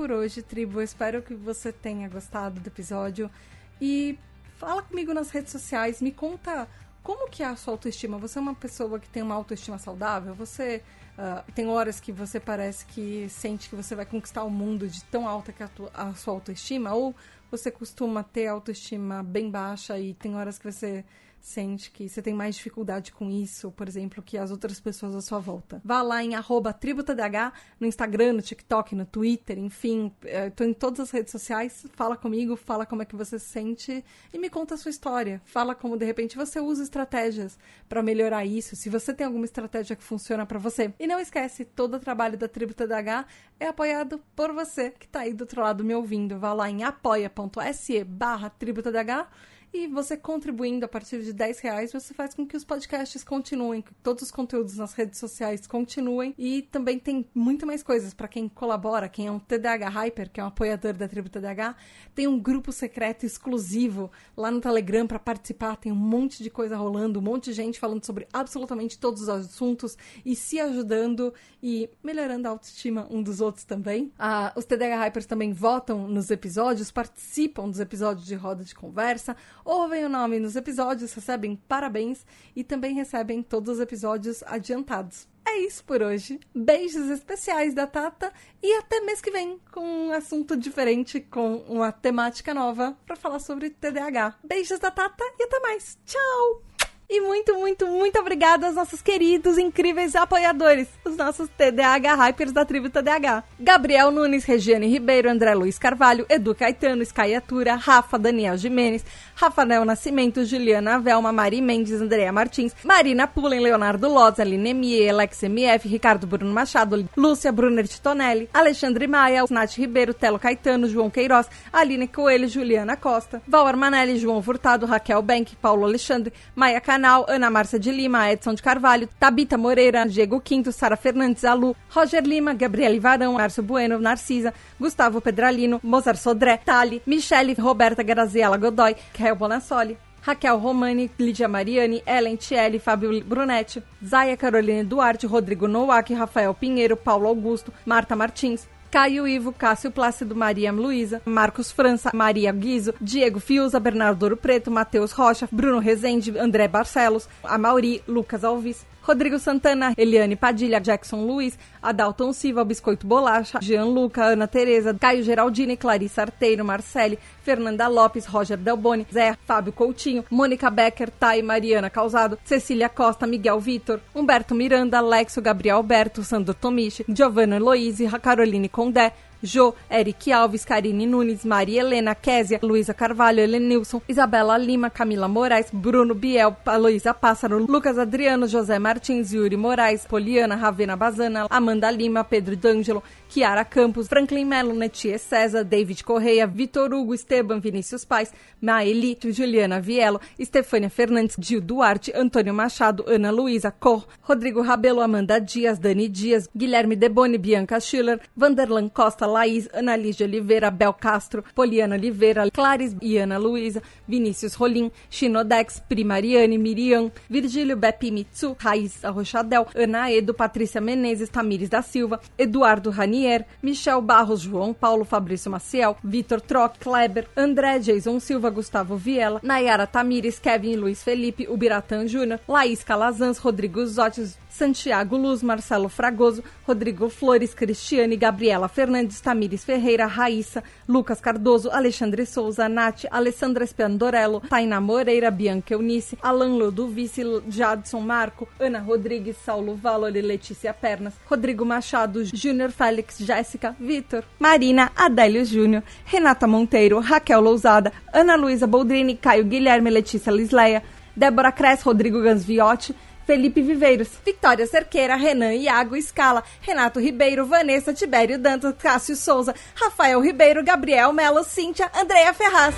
A: Por hoje, tribo. Espero que você tenha gostado do episódio. E fala comigo nas redes sociais, me conta como que é a sua autoestima. Você é uma pessoa que tem uma autoestima saudável? Você uh, tem horas que você parece que sente que você vai conquistar o mundo de tão alta que é a, tua, a sua autoestima? Ou você costuma ter autoestima bem baixa e tem horas que você sente que você tem mais dificuldade com isso, por exemplo, que as outras pessoas à sua volta. Vá lá em tributadh no Instagram, no TikTok, no Twitter, enfim, estou em todas as redes sociais, fala comigo, fala como é que você se sente e me conta a sua história. Fala como de repente você usa estratégias para melhorar isso, se você tem alguma estratégia que funciona para você. E não esquece, todo o trabalho da Tributa DH é apoiado por você que está aí do outro lado me ouvindo. Vá lá em apoia.se barra tributadh e você contribuindo a partir de 10 reais, você faz com que os podcasts continuem, que todos os conteúdos nas redes sociais continuem. E também tem muito mais coisas para quem colabora, quem é um TDAH Hyper, que é um apoiador da tribo TDAH. Tem um grupo secreto exclusivo lá no Telegram para participar. Tem um monte de coisa rolando, um monte de gente falando sobre absolutamente todos os assuntos e se ajudando e melhorando a autoestima um dos outros também. Ah, os TDAH Hypers também votam nos episódios, participam dos episódios de roda de conversa ouvem o nome nos episódios, recebem parabéns e também recebem todos os episódios adiantados. É isso por hoje. Beijos especiais da Tata e até mês que vem com um assunto diferente, com uma temática nova para falar sobre TDAH. Beijos da Tata e até mais. Tchau! E muito, muito, muito obrigada aos nossos queridos, incríveis apoiadores, os nossos TDAH Hypers da tribo TDAH. Gabriel Nunes, Regiane Ribeiro, André Luiz Carvalho, Edu Caetano, Skyatura, Rafa, Daniel Jimenez, Rafael Nascimento, Juliana Velma, Mari Mendes, Andréa Martins, Marina Pullen, Leonardo Loz, Aline Mie, Alex MF, Ricardo Bruno Machado, Lúcia Brunner Titonelli, Alexandre Maia, Nath Ribeiro, Telo Caetano, João Queiroz, Aline Coelho, Juliana Costa, Val Armanelli, João Furtado, Raquel Bank, Paulo Alexandre, Maia Can Ana Márcia de Lima, Edson de Carvalho, Tabita Moreira, Diego Quinto, Sara Fernandes, Alu, Roger Lima, Gabriele Varão, Márcio Bueno, Narcisa, Gustavo Pedralino, Mozart Sodré, Tali, Michele, Roberta Graziella Godoy, Kel Bonassoli. Raquel Romani, Lídia Mariani, Ellen Tielli, Fábio Brunetti, Zaya Carolina Duarte, Rodrigo Nowak, Rafael Pinheiro, Paulo Augusto, Marta Martins, Caio Ivo, Cássio Plácido, Maria Luísa, Marcos França, Maria Guizo, Diego Fiuza, Bernardo Ouro Preto, Matheus Rocha, Bruno Rezende, André Barcelos, Amauri, Lucas Alves, Rodrigo Santana, Eliane Padilha, Jackson Luiz, Adalton Silva, Biscoito Bolacha, Jean Luca, Ana Tereza, Caio Geraldini, Clarissa Arteiro, Marcele, Fernanda Lopes, Roger Delboni, Zé, Fábio Coutinho, Mônica Becker, Thay, Mariana Causado, Cecília Costa, Miguel Vitor, Humberto Miranda, Alexo, Gabriel Alberto, Sandro Tomichi, Giovanna Eloise, Caroline Condé, Jô, Eric Alves, Karine Nunes, Maria Helena, Késia, Luísa Carvalho, Helenilson, Isabela Lima, Camila Moraes, Bruno Biel, Aloísa Pássaro, Lucas Adriano, José Martins, Yuri Moraes, Poliana, Ravena Bazana, Amanda Lima, Pedro D'Angelo, Kiara Campos, Franklin Melo, Netie César, David Correia, Vitor Hugo, Esteban Vinícius Pais, Maeli, Juliana Vielo, Estefânia Fernandes, Gil Duarte, Antônio Machado, Ana Luísa Cor, Rodrigo Rabelo, Amanda Dias, Dani Dias, Guilherme Deboni, Bianca Schiller, Vanderlan Costa, Laís, Ana Lígia Oliveira, Bel Castro, Poliana Oliveira, Clares e Ana Luísa, Vinícius Rolim, Chinodex, Primariane, Miriam, Virgílio Bepi Mitsu, Raíssa Rochadel, Ana Edo, Patrícia Menezes, Tamires da Silva, Eduardo Ranier, Michel Barros, João Paulo, Fabrício Maciel, Vitor Troc, Kleber, André, Jason Silva, Gustavo Viela, Nayara Tamires, Kevin Luiz Felipe, Ubiratan Júnior, Laís Calazans, Rodrigo Zotes, Santiago Luz, Marcelo Fragoso, Rodrigo Flores, Cristiane, Gabriela Fernandes, Tamires Ferreira, Raíssa, Lucas Cardoso, Alexandre Souza, Nath, Alessandra Spiandorello, Tainá Moreira, Bianca Eunice, Alan Loduvice, Jadson Marco, Ana Rodrigues, Saulo Valori, Letícia Pernas, Rodrigo Machado, Júnior Félix, Jéssica, Vitor, Marina, Adélio Júnior, Renata Monteiro, Raquel Lousada, Ana Luísa Boldrini, Caio Guilherme, Letícia Lisleia, Débora Cres, Rodrigo Gansviotti, Felipe Viveiros, Vitória Cerqueira, Renan Iago Scala, Renato Ribeiro, Vanessa Tibério Dantas, Cássio Souza, Rafael Ribeiro, Gabriel Melo, Cíntia, Andréa Ferraz.